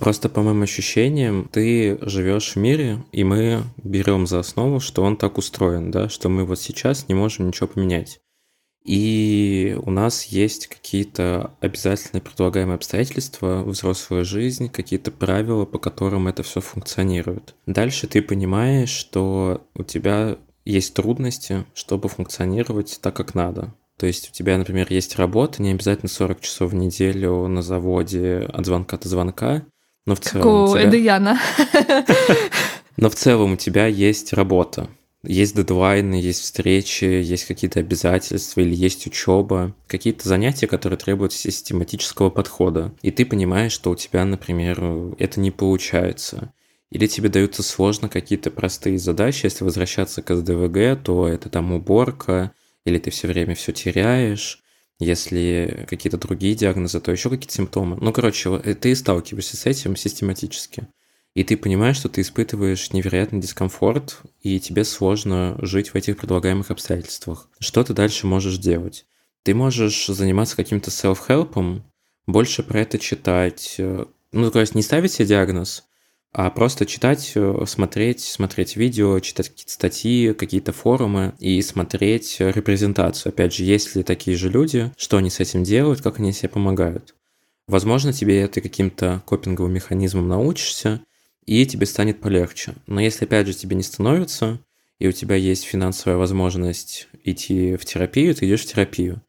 Просто по моим ощущениям, ты живешь в мире, и мы берем за основу, что он так устроен, да, что мы вот сейчас не можем ничего поменять. И у нас есть какие-то обязательные предлагаемые обстоятельства, взрослая жизнь, какие-то правила, по которым это все функционирует. Дальше ты понимаешь, что у тебя есть трудности, чтобы функционировать так, как надо. То есть у тебя, например, есть работа, не обязательно 40 часов в неделю на заводе от звонка до звонка, но в целом... Как у тебя... Но в целом у тебя есть работа, есть дедлайны, есть встречи, есть какие-то обязательства или есть учеба, какие-то занятия, которые требуют систематического подхода. И ты понимаешь, что у тебя, например, это не получается. Или тебе даются сложно какие-то простые задачи. Если возвращаться к СДВГ, то это там уборка, или ты все время все теряешь. Если какие-то другие диагнозы, то еще какие-то симптомы. Ну, короче, ты сталкиваешься с этим систематически и ты понимаешь, что ты испытываешь невероятный дискомфорт, и тебе сложно жить в этих предлагаемых обстоятельствах. Что ты дальше можешь делать? Ты можешь заниматься каким-то self-help, больше про это читать. Э, ну, то есть не ставить себе диагноз, а просто читать, э, смотреть, смотреть видео, читать какие-то статьи, какие-то форумы и смотреть репрезентацию. Опять же, есть ли такие же люди, что они с этим делают, как они себе помогают. Возможно, тебе это каким-то копинговым механизмом научишься, и тебе станет полегче. Но если, опять же, тебе не становится, и у тебя есть финансовая возможность идти в терапию, ты идешь в терапию.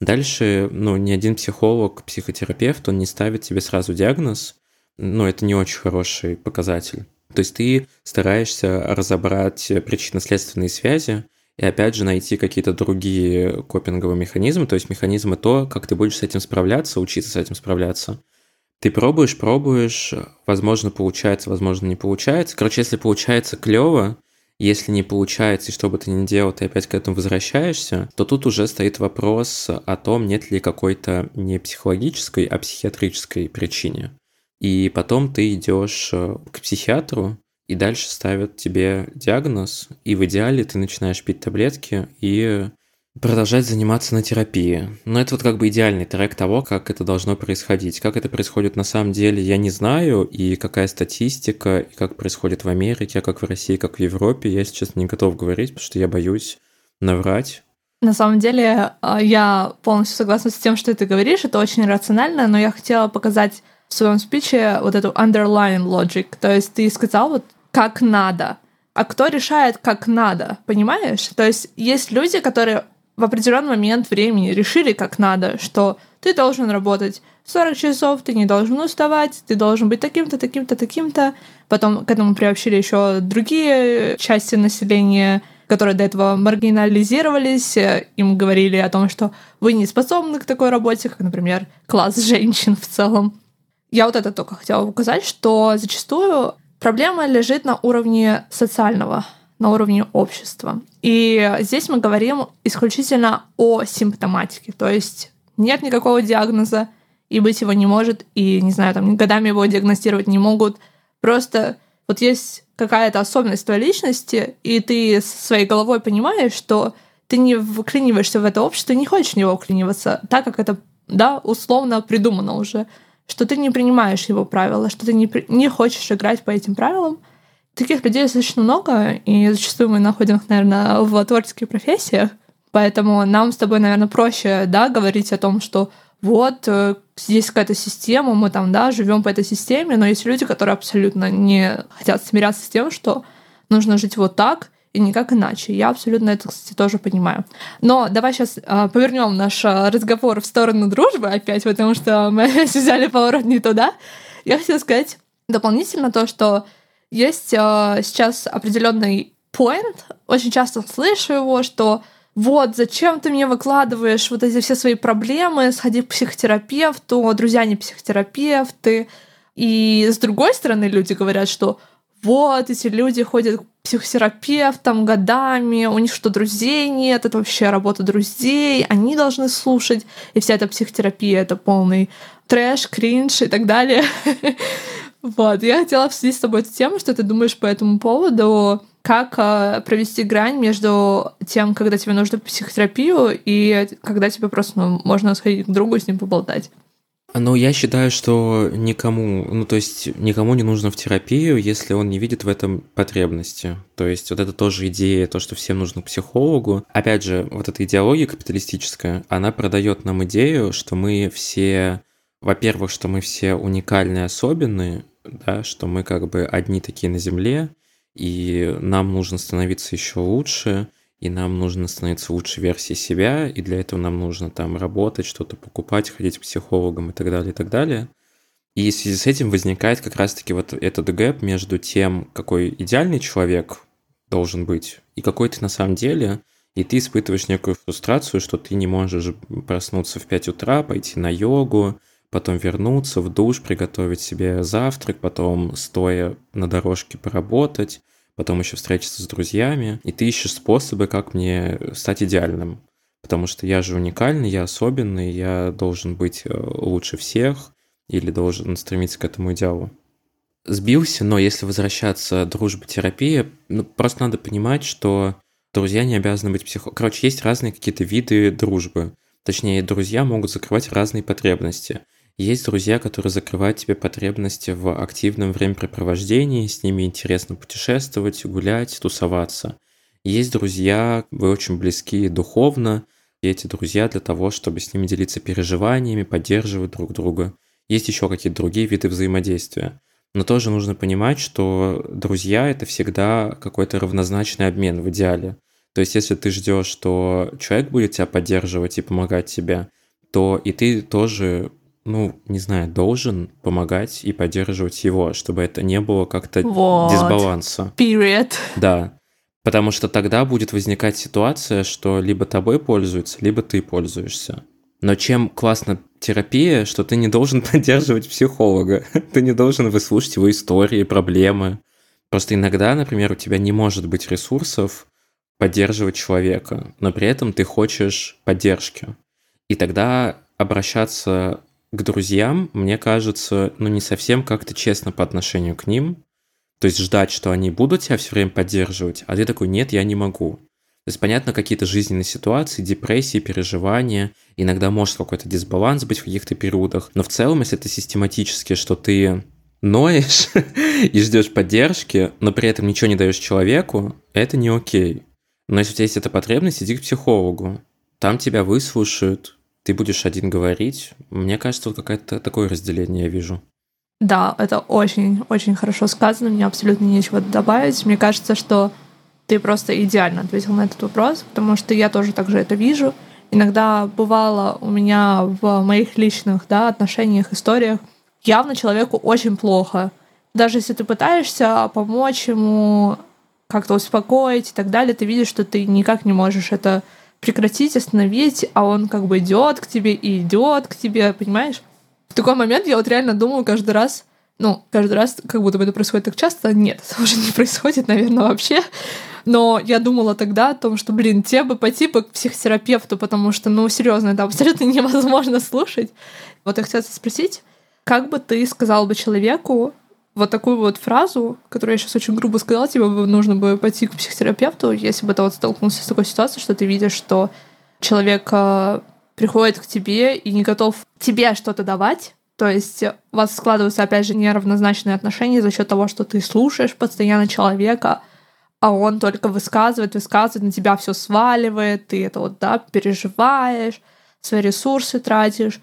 Дальше, ну, ни один психолог, психотерапевт, он не ставит тебе сразу диагноз, но это не очень хороший показатель. То есть ты стараешься разобрать причинно-следственные связи и опять же найти какие-то другие копинговые механизмы, то есть механизмы то, как ты будешь с этим справляться, учиться с этим справляться. Ты пробуешь, пробуешь, возможно, получается, возможно, не получается. Короче, если получается клево, если не получается, и что бы ты ни делал, ты опять к этому возвращаешься, то тут уже стоит вопрос о том, нет ли какой-то не психологической, а психиатрической причине. И потом ты идешь э, к психиатру, и дальше ставят тебе диагноз, и в идеале ты начинаешь пить таблетки и продолжать заниматься на терапии. Но это вот как бы идеальный трек того, как это должно происходить. Как это происходит на самом деле, я не знаю, и какая статистика, и как происходит в Америке, как в России, как в Европе, я, честно, не готов говорить, потому что я боюсь наврать. На самом деле, а, я полностью согласна с тем, что ты говоришь, это очень рационально, но я хотела показать в своем спиче вот эту underlying logic. То есть ты сказал вот как надо. А кто решает, как надо, понимаешь? То есть есть люди, которые в определенный момент времени решили, как надо, что ты должен работать 40 часов, ты не должен уставать, ты должен быть таким-то, таким-то, таким-то. Потом к этому приобщили еще другие части населения, которые до этого маргинализировались, им говорили о том, что вы не способны к такой работе, как, например, класс женщин в целом. Я вот это только хотела указать, что зачастую проблема лежит на уровне социального, на уровне общества. И здесь мы говорим исключительно о симптоматике, то есть нет никакого диагноза, и быть его не может, и, не знаю, там, годами его диагностировать не могут. Просто вот есть какая-то особенность твоей личности, и ты своей головой понимаешь, что ты не вклиниваешься в это общество, не хочешь в него вклиниваться, так как это, да, условно придумано уже, что ты не принимаешь его правила, что ты не, не хочешь играть по этим правилам. Таких людей достаточно много, и зачастую мы находим их, наверное, в творческих профессиях, поэтому нам с тобой, наверное, проще, да, говорить о том, что вот э, здесь какая-то система, мы там, да, живем по этой системе, но есть люди, которые абсолютно не хотят смиряться с тем, что нужно жить вот так и никак иначе. Я абсолютно это, кстати, тоже понимаю. Но давай сейчас э, повернем наш э, разговор в сторону дружбы опять, потому что мы взяли поворот не туда. Я хотела сказать дополнительно то, что есть э, сейчас определенный point, очень часто слышу его, что вот, зачем ты мне выкладываешь вот эти все свои проблемы, сходи к психотерапевту, друзья не психотерапевты. И с другой стороны, люди говорят, что вот, эти люди ходят к психотерапевтам годами, у них что, друзей нет, это вообще работа друзей, они должны слушать, и вся эта психотерапия — это полный трэш, кринж и так далее. Вот, я хотела обсудить с тобой эту тему, что ты думаешь по этому поводу, как э, провести грань между тем, когда тебе нужно психотерапию, и когда тебе просто ну, можно сходить к другу и с ним поболтать. Ну, я считаю, что никому, ну, то есть никому не нужно в терапию, если он не видит в этом потребности. То есть вот это тоже идея, то, что всем нужно к психологу. Опять же, вот эта идеология капиталистическая, она продает нам идею, что мы все, во-первых, что мы все уникальные, особенные, да, что мы как бы одни такие на Земле, и нам нужно становиться еще лучше, и нам нужно становиться лучшей версией себя, и для этого нам нужно там работать, что-то покупать, ходить к психологам и так далее, и так далее. И в связи с этим возникает как раз-таки вот этот гэп между тем, какой идеальный человек должен быть, и какой ты на самом деле, и ты испытываешь некую фрустрацию, что ты не можешь проснуться в 5 утра, пойти на йогу, потом вернуться в душ, приготовить себе завтрак, потом стоя на дорожке поработать, потом еще встретиться с друзьями, и ты ищешь способы, как мне стать идеальным. Потому что я же уникальный, я особенный, я должен быть э, лучше всех или должен стремиться к этому идеалу. Сбился, но если возвращаться дружба, терапия, ну, просто надо понимать, что друзья не обязаны быть психологами. Короче, есть разные какие-то виды дружбы. Точнее, друзья могут закрывать разные потребности. Есть друзья, которые закрывают тебе потребности в активном времяпрепровождении, с ними интересно путешествовать, гулять, тусоваться. Есть друзья, вы очень близки духовно, и эти друзья для того, чтобы с ними делиться переживаниями, поддерживать друг друга. Есть еще какие-то другие виды взаимодействия. Но тоже нужно понимать, что друзья — это всегда какой-то равнозначный обмен в идеале. То есть если ты ждешь, что человек будет тебя поддерживать и помогать тебе, то и ты тоже ну, не знаю, должен помогать и поддерживать его, чтобы это не было как-то вот. дисбаланса. Period. Да. Потому что тогда будет возникать ситуация, что либо тобой пользуются, либо ты пользуешься. Но чем классно терапия, что ты не должен поддерживать психолога, ты не должен выслушать его истории, проблемы. Просто иногда, например, у тебя не может быть ресурсов поддерживать человека, но при этом ты хочешь поддержки. И тогда обращаться к друзьям, мне кажется, ну не совсем как-то честно по отношению к ним. То есть ждать, что они будут тебя все время поддерживать, а ты такой, нет, я не могу. То есть, понятно, какие-то жизненные ситуации, депрессии, переживания, иногда может какой-то дисбаланс быть в каких-то периодах, но в целом, если это систематически, что ты ноешь и ждешь поддержки, но при этом ничего не даешь человеку, это не окей. Но если у тебя есть эта потребность, иди к психологу. Там тебя выслушают, ты будешь один говорить. Мне кажется, вот какое-то такое разделение я вижу. Да, это очень-очень хорошо сказано, мне абсолютно нечего добавить. Мне кажется, что ты просто идеально ответил на этот вопрос, потому что я тоже так же это вижу. Иногда бывало у меня в моих личных да, отношениях, историях, явно человеку очень плохо. Даже если ты пытаешься помочь ему как-то успокоить и так далее, ты видишь, что ты никак не можешь это прекратить, остановить, а он как бы идет к тебе и идет к тебе, понимаешь? В такой момент я вот реально думаю каждый раз, ну, каждый раз, как будто бы это происходит так часто. Нет, это уже не происходит, наверное, вообще. Но я думала тогда о том, что, блин, тебе бы пойти бы к психотерапевту, потому что, ну, серьезно, это абсолютно невозможно слушать. Вот я хотела спросить, как бы ты сказал бы человеку вот такую вот фразу, которую я сейчас очень грубо сказала, тебе бы нужно бы пойти к психотерапевту, если бы ты вот столкнулся с такой ситуацией, что ты видишь, что человек э, приходит к тебе и не готов тебе что-то давать, то есть у вас складываются, опять же, неравнозначные отношения за счет того, что ты слушаешь постоянно человека, а он только высказывает, высказывает, на тебя все сваливает, ты это вот, да, переживаешь, свои ресурсы тратишь.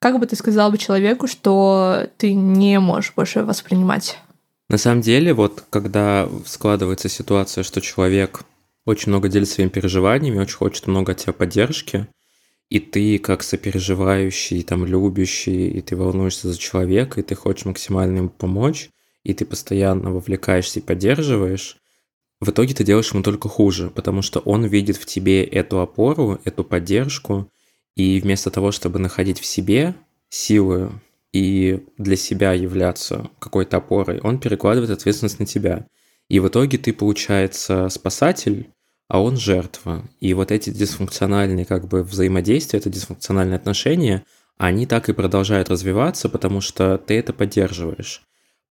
Как бы ты сказал бы человеку, что ты не можешь больше воспринимать? На самом деле, вот когда складывается ситуация, что человек очень много делит своими переживаниями, очень хочет много от тебя поддержки, и ты как сопереживающий, там, любящий, и ты волнуешься за человека, и ты хочешь максимально ему помочь, и ты постоянно вовлекаешься и поддерживаешь, в итоге ты делаешь ему только хуже, потому что он видит в тебе эту опору, эту поддержку, и вместо того, чтобы находить в себе силы и для себя являться какой-то опорой, он перекладывает ответственность на тебя. И в итоге ты, получается, спасатель, а он жертва. И вот эти дисфункциональные как бы взаимодействия, это дисфункциональные отношения, они так и продолжают развиваться, потому что ты это поддерживаешь.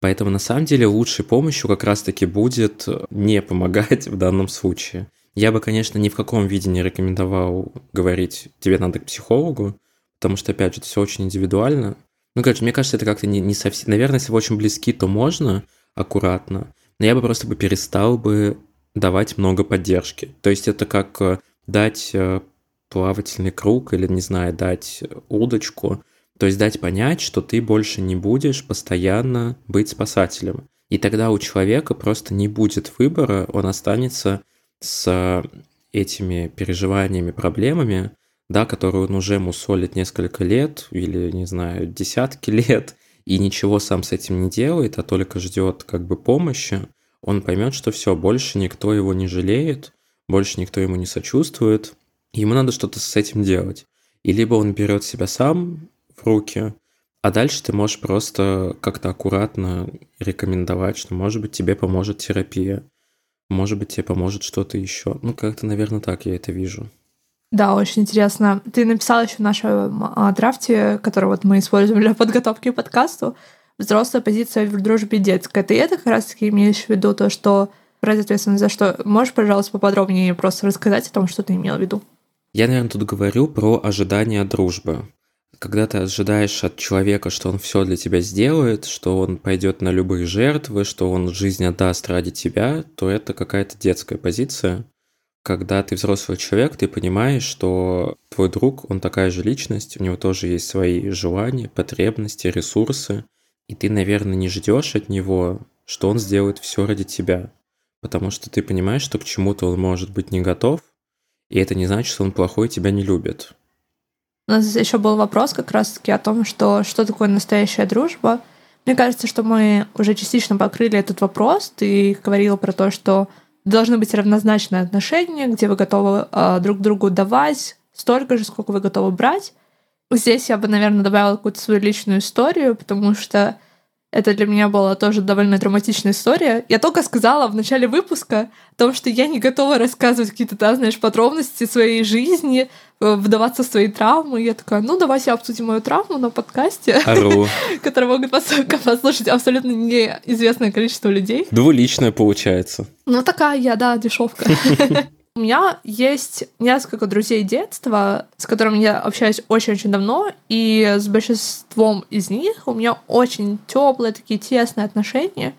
Поэтому на самом деле лучшей помощью как раз-таки будет не помогать в данном случае. Я бы, конечно, ни в каком виде не рекомендовал говорить, тебе надо к психологу, потому что, опять же, это все очень индивидуально. Ну, короче, мне кажется, это как-то не, не совсем... Наверное, если вы очень близки, то можно аккуратно, но я бы просто бы перестал бы давать много поддержки. То есть это как э, дать э, плавательный круг или, не знаю, дать удочку. То есть дать понять, что ты больше не будешь постоянно быть спасателем. И тогда у человека просто не будет выбора, он останется с этими переживаниями, проблемами, да, которые он уже мусолит несколько лет или, не знаю, десятки лет, и ничего сам с этим не делает, а только ждет как бы помощи, он поймет, что все, больше никто его не жалеет, больше никто ему не сочувствует, ему надо что-то с этим делать. И либо он берет себя сам в руки, а дальше ты можешь просто как-то аккуратно рекомендовать, что, может быть, тебе поможет терапия, может быть, тебе поможет что-то еще. Ну, как-то, наверное, так я это вижу. Да, очень интересно. Ты написал еще в нашем а, драфте, который вот мы используем для подготовки к подкасту, взрослая позиция в дружбе детская. Ты это как раз-таки имеешь в виду то, что брать ответственность за что? Можешь, пожалуйста, поподробнее просто рассказать о том, что ты имел в виду? Я, наверное, тут говорю про ожидание дружбы. Когда ты ожидаешь от человека, что он все для тебя сделает, что он пойдет на любые жертвы, что он жизнь отдаст ради тебя, то это какая-то детская позиция. Когда ты взрослый человек, ты понимаешь, что твой друг, он такая же личность, у него тоже есть свои желания, потребности, ресурсы, и ты, наверное, не ждешь от него, что он сделает все ради тебя. Потому что ты понимаешь, что к чему-то он может быть не готов, и это не значит, что он плохой и тебя не любит. У нас еще был вопрос как раз-таки о том, что, что такое настоящая дружба. Мне кажется, что мы уже частично покрыли этот вопрос. Ты говорила про то, что должны быть равнозначные отношения, где вы готовы э, друг другу давать столько же, сколько вы готовы брать. Здесь я бы, наверное, добавила какую-то свою личную историю, потому что это для меня была тоже довольно драматичная история. Я только сказала в начале выпуска о том, что я не готова рассказывать какие-то, да, знаешь, подробности своей жизни, э, вдаваться в свои травмы. Я такая, ну, давайте обсудим мою травму на подкасте, который могут послушать абсолютно неизвестное количество людей. Двуличная получается. Ну, такая я, да, дешевка. У меня есть несколько друзей детства, с которыми я общаюсь очень-очень давно, и с большинством из них у меня очень теплые такие тесные отношения.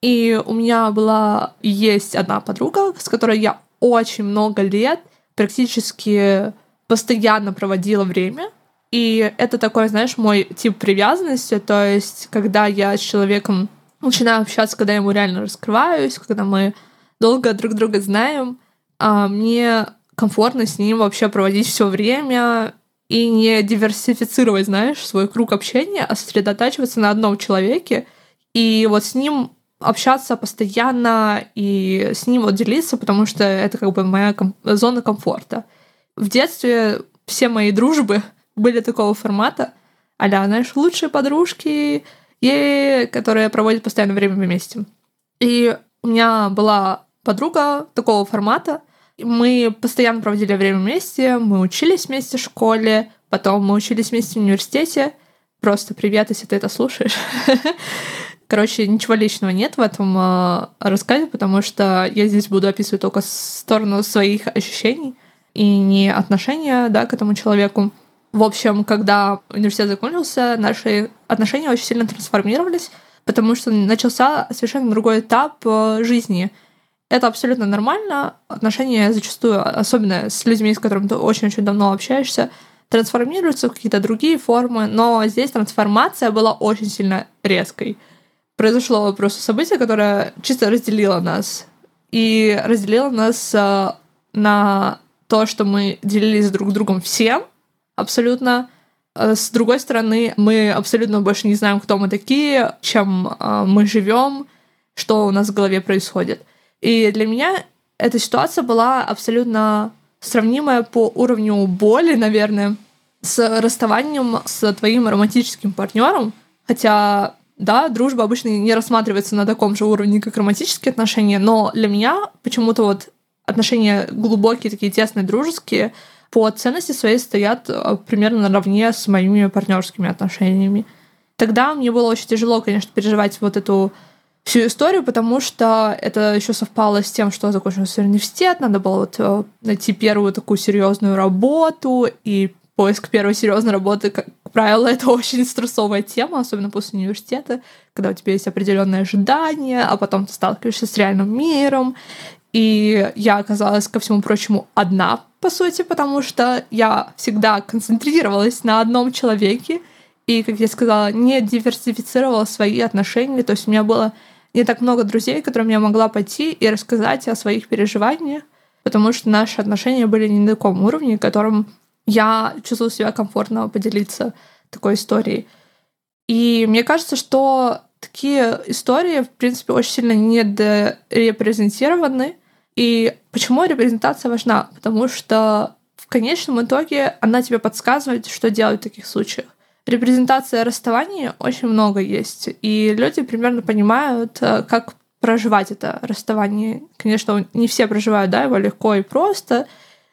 И у меня была есть одна подруга, с которой я очень много лет практически постоянно проводила время. И это такой, знаешь, мой тип привязанности, то есть когда я с человеком начинаю общаться, когда я ему реально раскрываюсь, когда мы долго друг друга знаем, мне комфортно с ним вообще проводить все время и не диверсифицировать, знаешь, свой круг общения, а сосредотачиваться на одном человеке и вот с ним общаться постоянно и с ним вот делиться, потому что это как бы моя ком- зона комфорта. В детстве все мои дружбы были такого формата, а знаешь, лучшие подружки, е которые проводят постоянно время вместе. И у меня была подруга такого формата, мы постоянно проводили время вместе, мы учились вместе в школе, потом мы учились вместе в университете. Просто привет, если ты это слушаешь. Короче, ничего личного нет в этом э, рассказе, потому что я здесь буду описывать только сторону своих ощущений и не отношения да, к этому человеку. В общем, когда университет закончился, наши отношения очень сильно трансформировались, потому что начался совершенно другой этап э, жизни. Это абсолютно нормально. Отношения зачастую, особенно с людьми, с которыми ты очень-очень давно общаешься, трансформируются в какие-то другие формы, но здесь трансформация была очень сильно резкой произошло просто событие, которое чисто разделило нас. И разделило нас э, на то, что мы делились друг с другом всем, абсолютно. Э, с другой стороны, мы абсолютно больше не знаем, кто мы такие, чем э, мы живем, что у нас в голове происходит. И для меня эта ситуация была абсолютно сравнимая по уровню боли, наверное, с расставанием с твоим романтическим партнером. Хотя да, дружба обычно не рассматривается на таком же уровне, как романтические отношения, но для меня почему-то вот отношения глубокие, такие тесные, дружеские, по ценности своей стоят э, примерно наравне с моими партнерскими отношениями. Тогда мне было очень тяжело, конечно, переживать вот эту всю историю, потому что это еще совпало с тем, что закончился университет, надо было вот э, найти первую такую серьезную работу, и поиск первой серьезной работы, как правило, это очень стрессовая тема, особенно после университета, когда у тебя есть определенные ожидания, а потом ты сталкиваешься с реальным миром. И я оказалась, ко всему прочему, одна, по сути, потому что я всегда концентрировалась на одном человеке, и, как я сказала, не диверсифицировала свои отношения. То есть у меня было не так много друзей, которым я могла пойти и рассказать о своих переживаниях, потому что наши отношения были не на таком уровне, которым я чувствую себя комфортно поделиться такой историей. И мне кажется, что такие истории, в принципе, очень сильно недорепрезентированы. И почему репрезентация важна? Потому что в конечном итоге она тебе подсказывает, что делать в таких случаях. Репрезентация расставания очень много есть, и люди примерно понимают, э, как проживать это расставание. Конечно, не все проживают да, его легко и просто,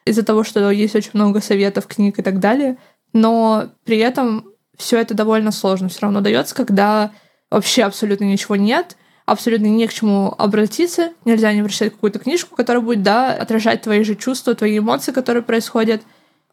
из-за того, что есть очень много советов, книг и так далее. Но при этом все это довольно сложно все равно дается, когда вообще абсолютно ничего нет, абсолютно не к чему обратиться, нельзя не прочитать какую-то книжку, которая будет, да, отражать твои же чувства, твои эмоции, которые происходят.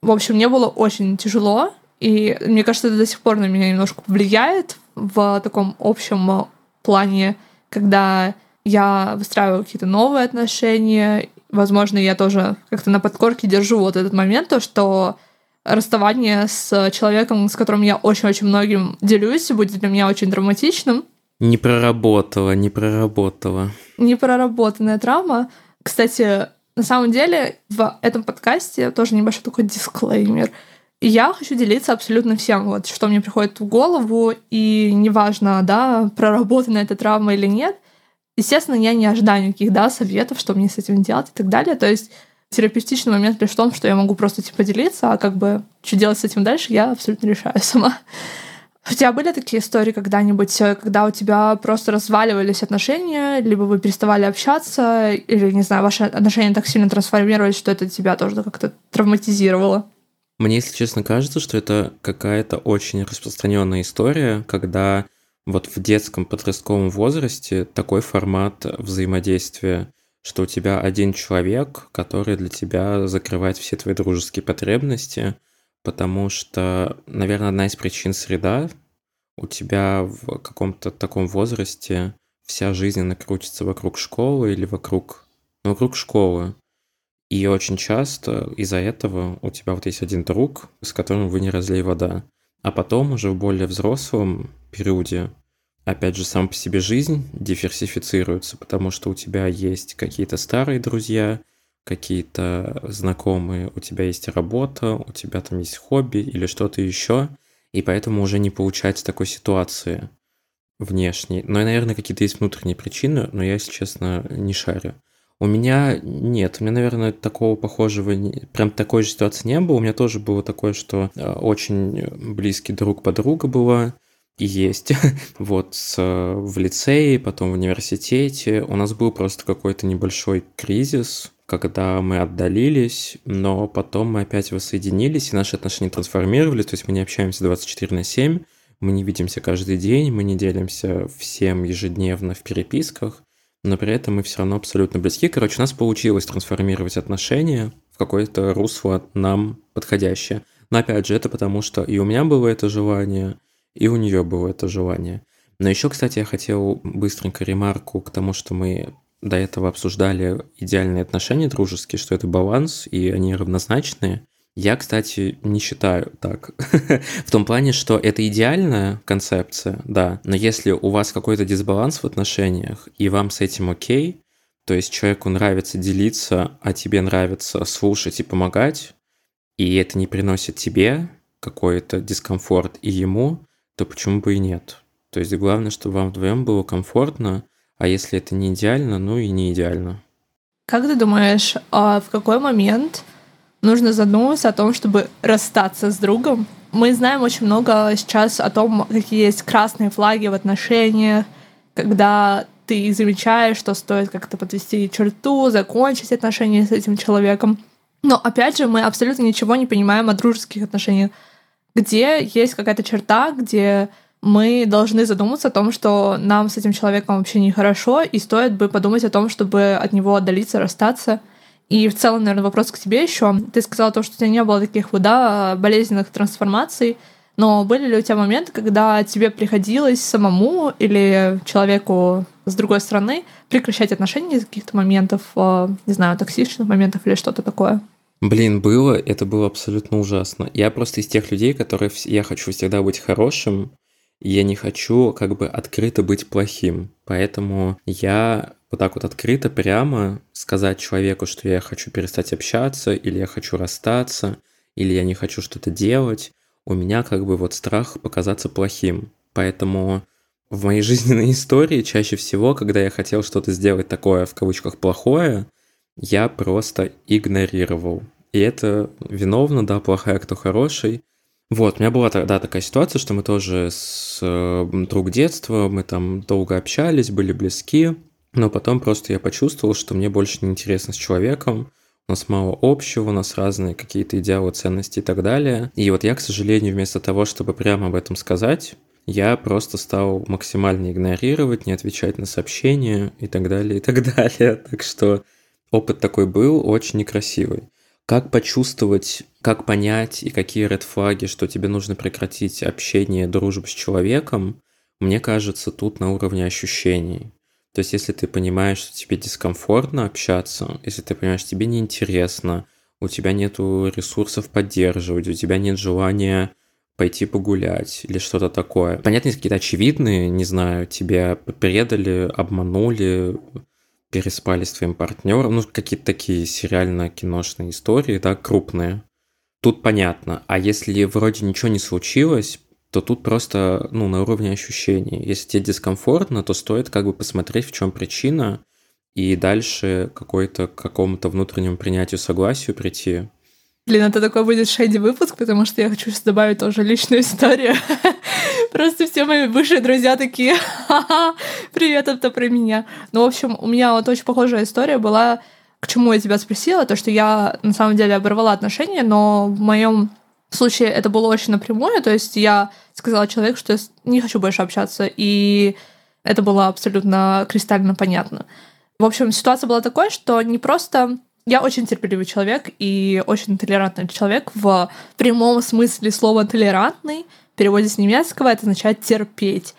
В общем, мне было очень тяжело, и мне кажется, это до сих пор на меня немножко влияет в таком общем плане, когда я выстраиваю какие-то новые отношения, возможно, я тоже как-то на подкорке держу вот этот момент, то, что расставание с человеком, с которым я очень-очень многим делюсь, будет для меня очень драматичным. Не проработала, не проработала. Не проработанная травма. Кстати, на самом деле в этом подкасте тоже небольшой такой дисклеймер. Я хочу делиться абсолютно всем, вот, что мне приходит в голову, и неважно, да, проработана эта травма или нет, Естественно, я не ожидаю никаких да, советов, что мне с этим делать и так далее. То есть терапевтичный момент лишь в том, что я могу просто типа делиться, а как бы что делать с этим дальше, я абсолютно решаю сама. У тебя были такие истории когда-нибудь, э, когда у тебя просто разваливались отношения, либо вы переставали общаться, или, не знаю, ваши отношения так сильно трансформировались, что это тебя тоже как-то травматизировало? Мне, если честно, кажется, что это какая-то очень распространенная история, когда вот в детском подростковом возрасте такой формат взаимодействия, что у тебя один человек, который для тебя закрывает все твои дружеские потребности, потому что, наверное, одна из причин среда, у тебя в каком-то таком возрасте вся жизнь накрутится вокруг школы или вокруг, ну, вокруг школы. И очень часто из-за этого у тебя вот есть один друг, с которым вы не разлей вода. А потом уже в более взрослом периоде, опять же, сам по себе жизнь диверсифицируется, потому что у тебя есть какие-то старые друзья, какие-то знакомые, у тебя есть работа, у тебя там есть хобби или что-то еще, и поэтому уже не получается такой ситуации внешней. Но, наверное, какие-то есть внутренние причины, но я, если честно, не шарю. У меня нет, у меня, наверное, такого похожего, прям такой же ситуации не было. У меня тоже было такое, что э, очень близкий друг подруга была, и есть. вот в лицее, потом в университете. У нас был просто какой-то небольшой кризис, когда мы отдалились, но потом мы опять воссоединились, и наши отношения трансформировались, то есть мы не общаемся 24 на 7, мы не видимся каждый день, мы не делимся всем ежедневно в переписках, но при этом мы все равно абсолютно близки. Короче, у нас получилось трансформировать отношения в какое-то русло нам подходящее. Но опять же, это потому что и у меня было это желание, и у нее было это желание. Но еще, кстати, я хотел быстренько ремарку к тому, что мы до этого обсуждали идеальные отношения дружеские, что это баланс, и они равнозначные. Я, кстати, не считаю так. в том плане, что это идеальная концепция, да, но если у вас какой-то дисбаланс в отношениях, и вам с этим окей, то есть человеку нравится делиться, а тебе нравится слушать и помогать, и это не приносит тебе какой-то дискомфорт и ему, то почему бы и нет? То есть главное, чтобы вам вдвоем было комфортно, а если это не идеально, ну и не идеально. Как ты думаешь, а в какой момент нужно задуматься о том, чтобы расстаться с другом. Мы знаем очень много сейчас о том, какие есть красные флаги в отношениях, когда ты замечаешь, что стоит как-то подвести черту, закончить отношения с этим человеком. Но опять же, мы абсолютно ничего не понимаем о дружеских отношениях, где есть какая-то черта, где мы должны задуматься о том, что нам с этим человеком вообще нехорошо, и стоит бы подумать о том, чтобы от него отдалиться, расстаться — и в целом, наверное, вопрос к тебе еще. Ты сказала то, что у тебя не было таких вот, да, болезненных трансформаций, но были ли у тебя моменты, когда тебе приходилось самому или человеку с другой стороны прекращать отношения из каких-то моментов, э, не знаю, токсичных моментов или что-то такое? Блин, было, это было абсолютно ужасно. Я просто из тех людей, которые я хочу всегда быть хорошим, я не хочу как бы открыто быть плохим. Поэтому я вот так вот открыто, прямо сказать человеку, что я хочу перестать общаться, или я хочу расстаться, или я не хочу что-то делать, у меня как бы вот страх показаться плохим. Поэтому в моей жизненной истории чаще всего, когда я хотел что-то сделать такое, в кавычках, плохое, я просто игнорировал. И это виновно, да, плохая, кто хороший. Вот, у меня была тогда такая ситуация, что мы тоже с э, друг детства, мы там долго общались, были близки, но потом просто я почувствовал, что мне больше не интересно с человеком, у нас мало общего, у нас разные какие-то идеалы, ценности и так далее. И вот я, к сожалению, вместо того, чтобы прямо об этом сказать, я просто стал максимально игнорировать, не отвечать на сообщения и так далее, и так далее. Так что опыт такой был очень некрасивый. Как почувствовать, как понять и какие ред флаги, что тебе нужно прекратить общение, дружбу с человеком, мне кажется, тут на уровне ощущений. То есть, если ты понимаешь, что тебе дискомфортно общаться, если ты понимаешь, что тебе неинтересно, у тебя нет ресурсов поддерживать, у тебя нет желания пойти погулять или что-то такое. Понятно, есть какие-то очевидные, не знаю, тебя предали, обманули, переспали с твоим партнером, ну, какие-то такие сериально-киношные истории, да, крупные. Тут понятно. А если вроде ничего не случилось, то тут просто ну, на уровне ощущений. Если тебе дискомфортно, то стоит как бы посмотреть, в чем причина, и дальше какой-то какому-то внутреннему принятию, согласию прийти. Блин, это такой будет шейди выпуск, потому что я хочу сейчас добавить тоже личную историю. Просто все мои бывшие друзья такие, привет, это про меня. Ну, в общем, у меня вот очень похожая история была, к чему я тебя спросила, то, что я на самом деле оборвала отношения, но в моем в случае это было очень напрямую, то есть я сказала человеку, что я не хочу больше общаться, и это было абсолютно кристально понятно. В общем, ситуация была такой, что не просто я очень терпеливый человек и очень толерантный человек в прямом смысле слова толерантный. В переводе с немецкого это означает терпеть.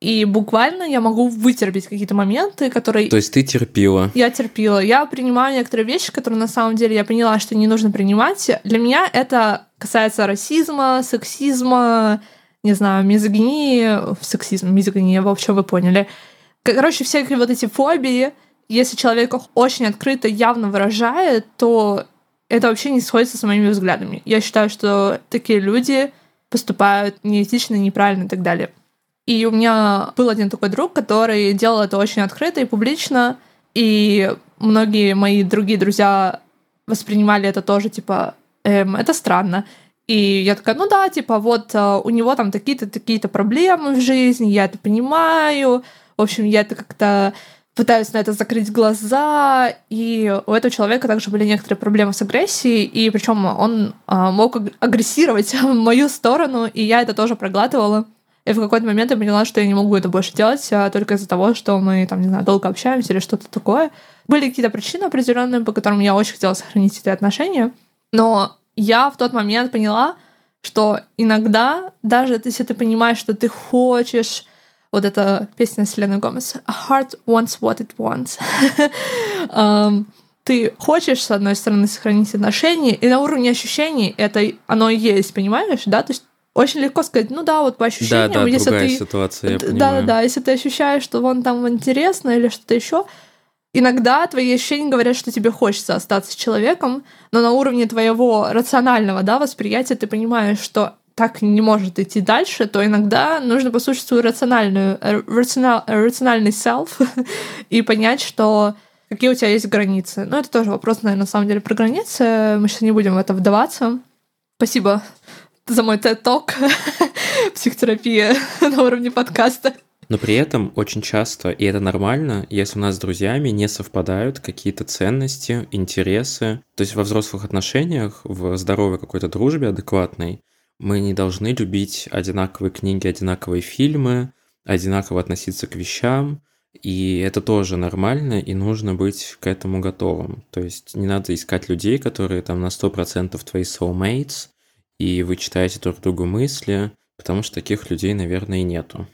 И буквально я могу вытерпеть какие-то моменты, которые... То есть ты терпила? Я терпила. Я принимаю некоторые вещи, которые на самом деле я поняла, что не нужно принимать. Для меня это касается расизма, сексизма, не знаю, мизогинии, сексизм, мизогиния, в общем, вы поняли. Короче, всякие вот эти фобии, если человек их очень открыто, явно выражает, то это вообще не сходится с моими взглядами. Я считаю, что такие люди поступают неэтично, неправильно и так далее. И у меня был один такой друг, который делал это очень открыто и публично, и многие мои другие друзья воспринимали это тоже, типа, эм, это странно. И я такая, ну да, типа, вот э, у него там такие-то, такие-то проблемы в жизни, я это понимаю. В общем, я это как-то пытаюсь на это закрыть глаза, и у этого человека также были некоторые проблемы с агрессией, и причем он а, мог агрессировать в мою сторону, и я это тоже проглатывала. И в какой-то момент я поняла, что я не могу это больше делать а только из-за того, что мы, там, не знаю, долго общаемся или что-то такое. Были какие-то причины определенные, по которым я очень хотела сохранить эти отношения. Но я в тот момент поняла, что иногда, даже если ты понимаешь, что ты хочешь вот эта песня Селены Гомес «A heart wants what it wants». um, ты хочешь, с одной стороны, сохранить отношения, и на уровне ощущений это оно есть, понимаешь, да? То есть очень легко сказать, ну да, вот по ощущениям, да, да, если другая ты... ситуация, я да, понимаю. да, да, если ты ощущаешь, что вон там интересно или что-то еще, иногда твои ощущения говорят, что тебе хочется остаться с человеком, но на уровне твоего рационального да, восприятия ты понимаешь, что так не может идти дальше, то иногда нужно послушать свою рациональную, э, рационал, рациональный self и понять, что какие у тебя есть границы. Но это тоже вопрос, наверное, на самом деле про границы. Мы сейчас не будем в это вдаваться. Спасибо за мой TED-ток. Психотерапия на уровне подкаста. Но при этом очень часто, и это нормально, если у нас с друзьями не совпадают какие-то ценности, интересы. То есть во взрослых отношениях, в здоровой какой-то дружбе адекватной, мы не должны любить одинаковые книги, одинаковые фильмы, одинаково относиться к вещам, и это тоже нормально, и нужно быть к этому готовым. То есть не надо искать людей, которые там на 100% твои soulmates, и вы читаете друг другу мысли, потому что таких людей, наверное, и нету.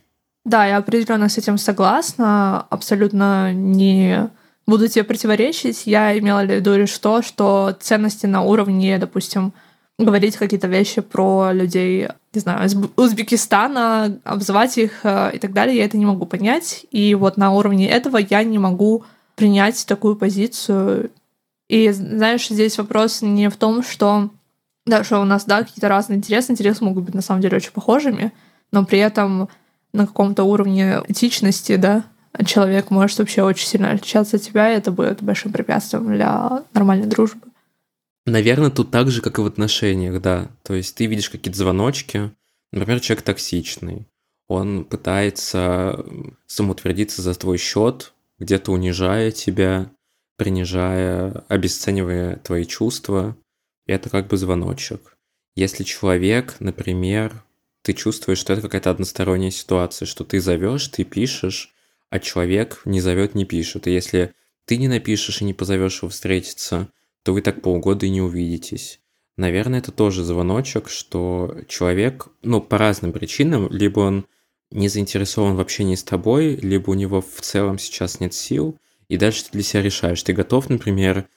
Да, я определенно с этим согласна, абсолютно не буду тебе противоречить. Я имела в виду лишь то, что ценности на уровне, допустим, говорить какие-то вещи про людей, не знаю, из Узбекистана, обзывать их э, и так далее, я это не могу понять. И вот на уровне этого я не могу принять такую позицию. И знаешь, здесь вопрос не в том, что да, что у нас, да, какие-то разные интересы, интересы могут быть на самом деле очень похожими, но при этом на каком-то уровне этичности, да, человек может вообще очень сильно отличаться от тебя, и это будет большим препятствием для нормальной дружбы. Наверное, тут так же, как и в отношениях, да. То есть ты видишь какие-то звоночки, например, человек токсичный, он пытается самоутвердиться за твой счет, где-то унижая тебя, принижая, обесценивая твои чувства. Это как бы звоночек. Если человек, например, ты чувствуешь, что это какая-то односторонняя ситуация, что ты зовешь, ты пишешь, а человек не зовет, не пишет. И если ты не напишешь и не позовешь его встретиться, то вы так полгода и не увидитесь. Наверное, это тоже звоночек, что человек, ну, по разным причинам, либо он не заинтересован в общении с тобой, либо у него в целом сейчас нет сил, и дальше ты для себя решаешь. Ты готов, например,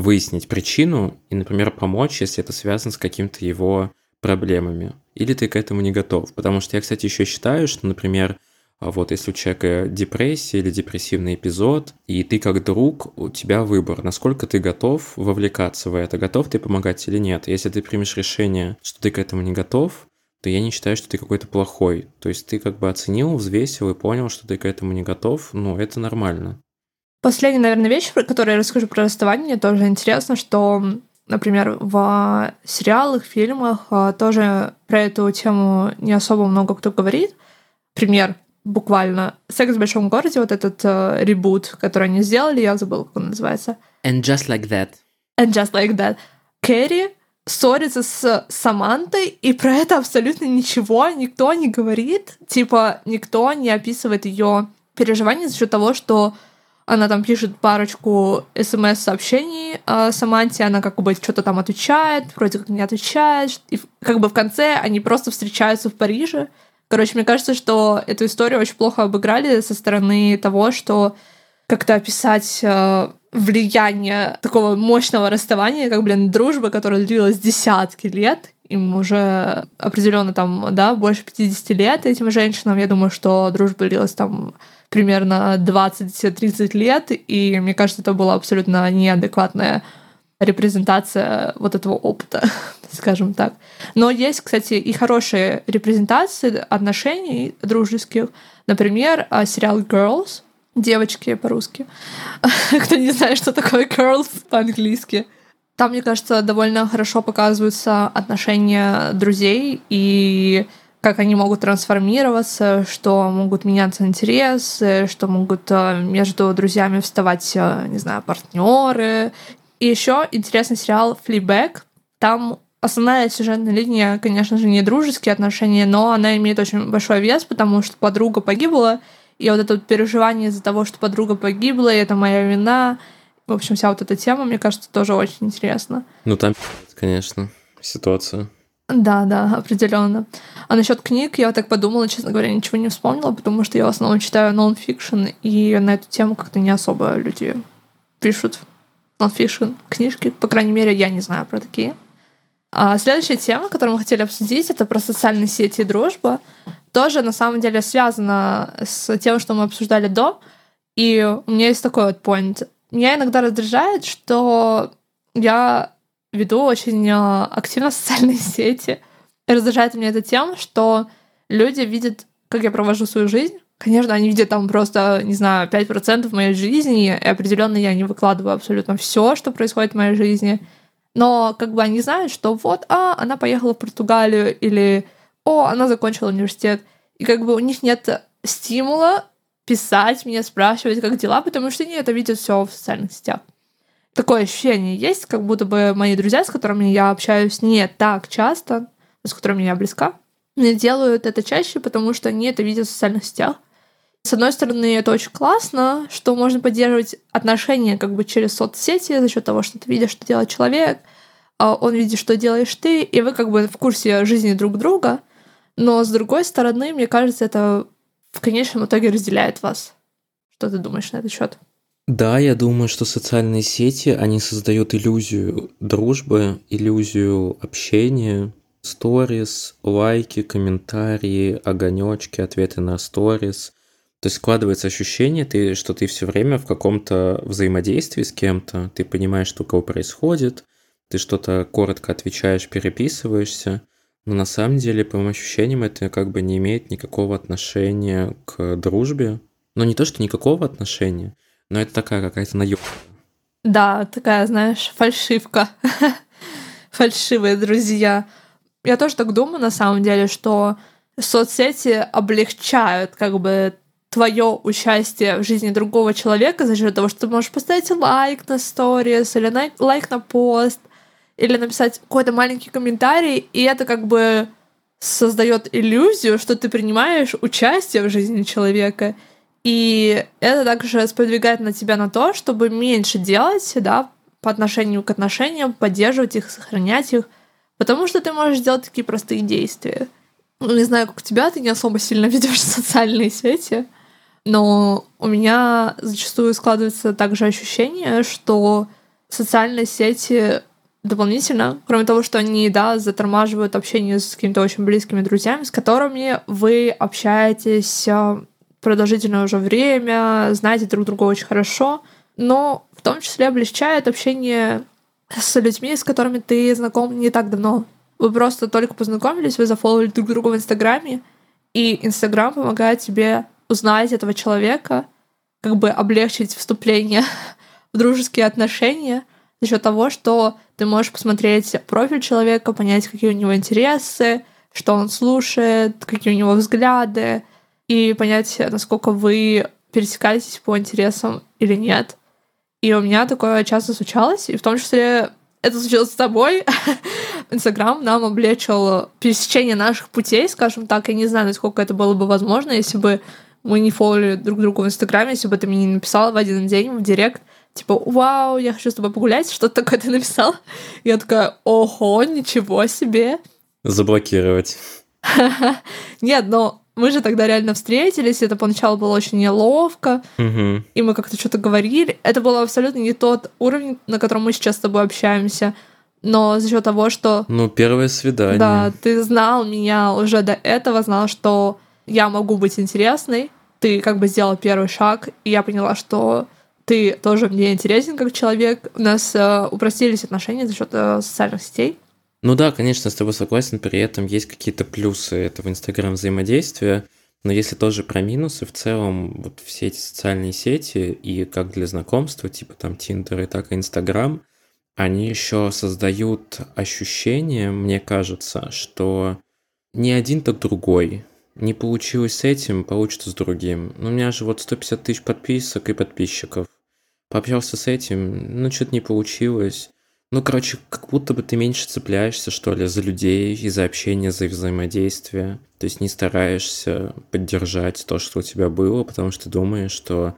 выяснить причину и, например, помочь, если это связано с какими-то его проблемами. Или ты к этому не готов. Потому что я, кстати, еще считаю, что, например, а вот если у человека депрессия или депрессивный эпизод, и ты как друг, у тебя выбор, насколько ты готов вовлекаться в это, готов ты помогать или нет. Если ты примешь решение, что ты к этому не готов, то я не считаю, что ты какой-то плохой. То есть ты как бы оценил, взвесил и понял, что ты к этому не готов, ну, это нормально. Последняя, наверное, вещь, про которую я расскажу про расставание, тоже интересно, что, например, в сериалах, фильмах а, тоже про эту тему не особо много кто говорит. Пример буквально. «Секс в большом городе», вот этот э, ребут, который они сделали, я забыла, как он называется. And just like that. And just like that. Кэрри ссорится с Самантой, и про это абсолютно ничего никто не говорит. Типа, никто не описывает ее переживания за счет того, что она там пишет парочку смс-сообщений э, Саманте, она как бы что-то там отвечает, вроде как не отвечает, и как бы в конце они просто встречаются в Париже, Короче, мне кажется, что эту историю очень плохо обыграли со стороны того, что как-то описать э, влияние такого мощного расставания, как, блин, дружба, которая длилась десятки лет, им уже определенно там, да, больше 50 лет этим женщинам. Я думаю, что дружба длилась там примерно 20-30 лет, и мне кажется, это была абсолютно неадекватная репрезентация вот этого опыта, скажем так. Но есть, кстати, и хорошие репрезентации отношений дружеских. Например, а, сериал Girls, девочки по-русски. Кто не знает, что такое girls по-английски. Там, мне кажется, довольно хорошо показываются отношения друзей и как они могут трансформироваться, что могут меняться интересы, что могут э, между друзьями вставать, э, не знаю, партнеры. И еще интересный сериал Fleabag. Там основная сюжетная линия, конечно же, не дружеские отношения, но она имеет очень большой вес, потому что подруга погибла, и вот это вот переживание из-за того, что подруга погибла, и это моя вина. В общем, вся вот эта тема, мне кажется, тоже очень интересна. Ну, там, конечно, ситуация. Да, да, определенно. А насчет книг я так подумала, честно говоря, ничего не вспомнила, потому что я в основном читаю нон-фикшн, и на эту тему как-то не особо люди пишут нон-фикшн книжки. По крайней мере, я не знаю про такие. А следующая тема, которую мы хотели обсудить, это про социальные сети и дружба тоже на самом деле связано с тем, что мы обсуждали до. И у меня есть такой вот point. Меня иногда раздражает, что я веду очень а, активно социальные сети. И раздражает меня это тем, что люди видят, как я провожу свою жизнь. Конечно, они видят там просто, не знаю, 5% моей жизни, и определенно я не выкладываю абсолютно все, что происходит в моей жизни. Но как бы они знают, что вот, а, она поехала в Португалию, или о, она закончила университет. И как бы у них нет стимула писать мне, спрашивать, как дела, потому что они это видят все в социальных сетях. Такое ощущение есть, как будто бы мои друзья, с которыми я общаюсь не так часто, с которыми я близка, не делают это чаще, потому что они это видят в социальных сетях. С одной стороны, это очень классно, что можно поддерживать отношения как бы через соцсети за счет того, что ты видишь, что делает человек, а он видит, что делаешь ты, и вы как бы в курсе жизни друг друга. Но с другой стороны, мне кажется, это в конечном итоге разделяет вас. Что ты думаешь на этот счет? Да, я думаю, что социальные сети, они создают иллюзию дружбы, иллюзию общения, сторис, лайки, комментарии, огонечки, ответы на сторис. То есть складывается ощущение, ты, что ты все время в каком-то взаимодействии с кем-то, ты понимаешь, что у кого происходит, ты что-то коротко отвечаешь, переписываешься, но на самом деле, по моим ощущениям, это как бы не имеет никакого отношения к дружбе. Но не то, что никакого отношения, но это такая какая-то наебка. Да, такая, знаешь, фальшивка. Фальшивые друзья. Я тоже так думаю, на самом деле, что соцсети облегчают как бы твое участие в жизни другого человека за счет того, что ты можешь поставить лайк на сторис или лайк на пост, или написать какой-то маленький комментарий, и это как бы создает иллюзию, что ты принимаешь участие в жизни человека. И это также сподвигает на тебя на то, чтобы меньше делать, да, по отношению к отношениям, поддерживать их, сохранять их, потому что ты можешь делать такие простые действия. Ну, не знаю, как у тебя, ты не особо сильно ведешь социальные сети, но у меня зачастую складывается также ощущение, что социальные сети дополнительно, кроме того, что они, да, затормаживают общение с какими-то очень близкими друзьями, с которыми вы общаетесь а, продолжительное уже время, знаете друг друга очень хорошо, но в том числе облегчает общение с людьми, с которыми ты знаком не так давно. Вы просто только познакомились, вы зафоловили друг друга в Инстаграме, и Инстаграм помогает тебе узнать этого человека, как бы облегчить вступление в дружеские отношения за счет того, что ты можешь посмотреть профиль человека, понять, какие у него интересы, что он слушает, какие у него взгляды, и понять, насколько вы пересекаетесь по интересам или нет. И у меня такое часто случалось, и в том числе это случилось с тобой. Инстаграм нам облегчил пересечение наших путей, скажем так. Я не знаю, насколько это было бы возможно, если бы мы не фоллили друг друга в Инстаграме, если бы ты мне не написала в один день в директ, типа, вау, я хочу с тобой погулять, что-то такое ты написал. Я такая, ого, ничего себе. Заблокировать. Нет, но мы же тогда реально встретились, это поначалу было очень неловко, Мгм. и мы как-то что-то говорили. Это было абсолютно не тот уровень, на котором мы сейчас с тобой общаемся. Но за счет того, что Ну, первое свидание. да, ты знал меня уже до этого, знал, что я могу быть интересной, ты как бы сделал первый шаг, и я поняла, что ты тоже мне интересен как человек. У нас э, упростились отношения за счет э, социальных сетей. Ну да, конечно, с тобой согласен, при этом есть какие-то плюсы этого Инстаграм взаимодействия, но если тоже про минусы, в целом вот все эти социальные сети и как для знакомства, типа там Тиндер и так и Инстаграм, они еще создают ощущение, мне кажется, что не один, так другой. Не получилось с этим, получится с другим. Ну, у меня же вот 150 тысяч подписок и подписчиков. Пообщался с этим, ну, что-то не получилось. Ну, короче, как будто бы ты меньше цепляешься, что ли, за людей, и за общение, за взаимодействие. То есть не стараешься поддержать то, что у тебя было, потому что думаешь, что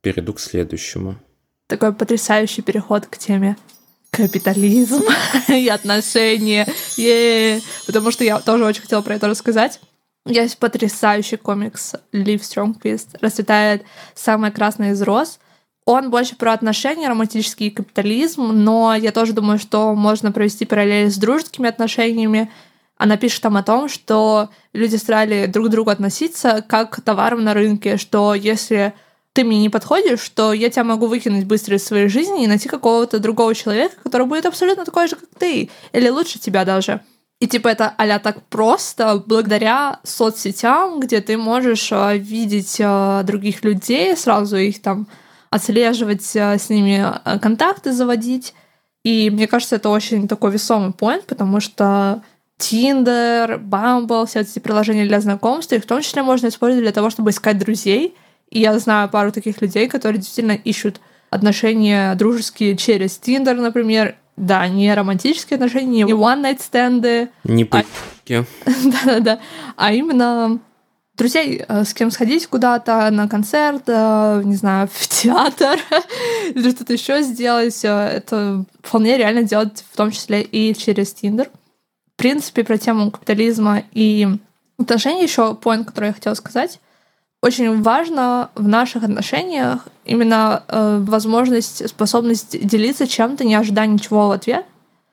перейду к следующему. Такой потрясающий переход к теме капитализм и отношения. Потому что я тоже очень хотела про это рассказать. Есть потрясающий комикс Лив Стронгквист «Расцветает самая красная из роз». Он больше про отношения, романтический капитализм, но я тоже думаю, что можно провести параллель с дружескими отношениями. Она пишет там о том, что люди стали друг к другу относиться как к товарам на рынке, что если ты мне не подходишь, то я тебя могу выкинуть быстро из своей жизни и найти какого-то другого человека, который будет абсолютно такой же, как ты, или лучше тебя даже. И типа это а так просто благодаря соцсетям, где ты можешь э, видеть э, других людей, сразу их там отслеживать, э, с ними э, контакты заводить. И мне кажется, это очень такой весомый point, потому что Tinder, Bumble, все эти приложения для знакомств, их в том числе можно использовать для того, чтобы искать друзей. И я знаю пару таких людей, которые действительно ищут отношения дружеские через Tinder, например. Да, не романтические отношения, не one-night стенды, Не А- пытки. да-да-да, а именно друзей, э, с кем сходить куда-то на концерт, э, не знаю, в театр или что-то еще сделать. э, Это вполне реально делать, в том числе и через Тиндер. В принципе, про тему капитализма и отношений еще поинт, который я хотела сказать. Очень важно в наших отношениях именно э, возможность, способность делиться чем-то, не ожидая ничего в ответ.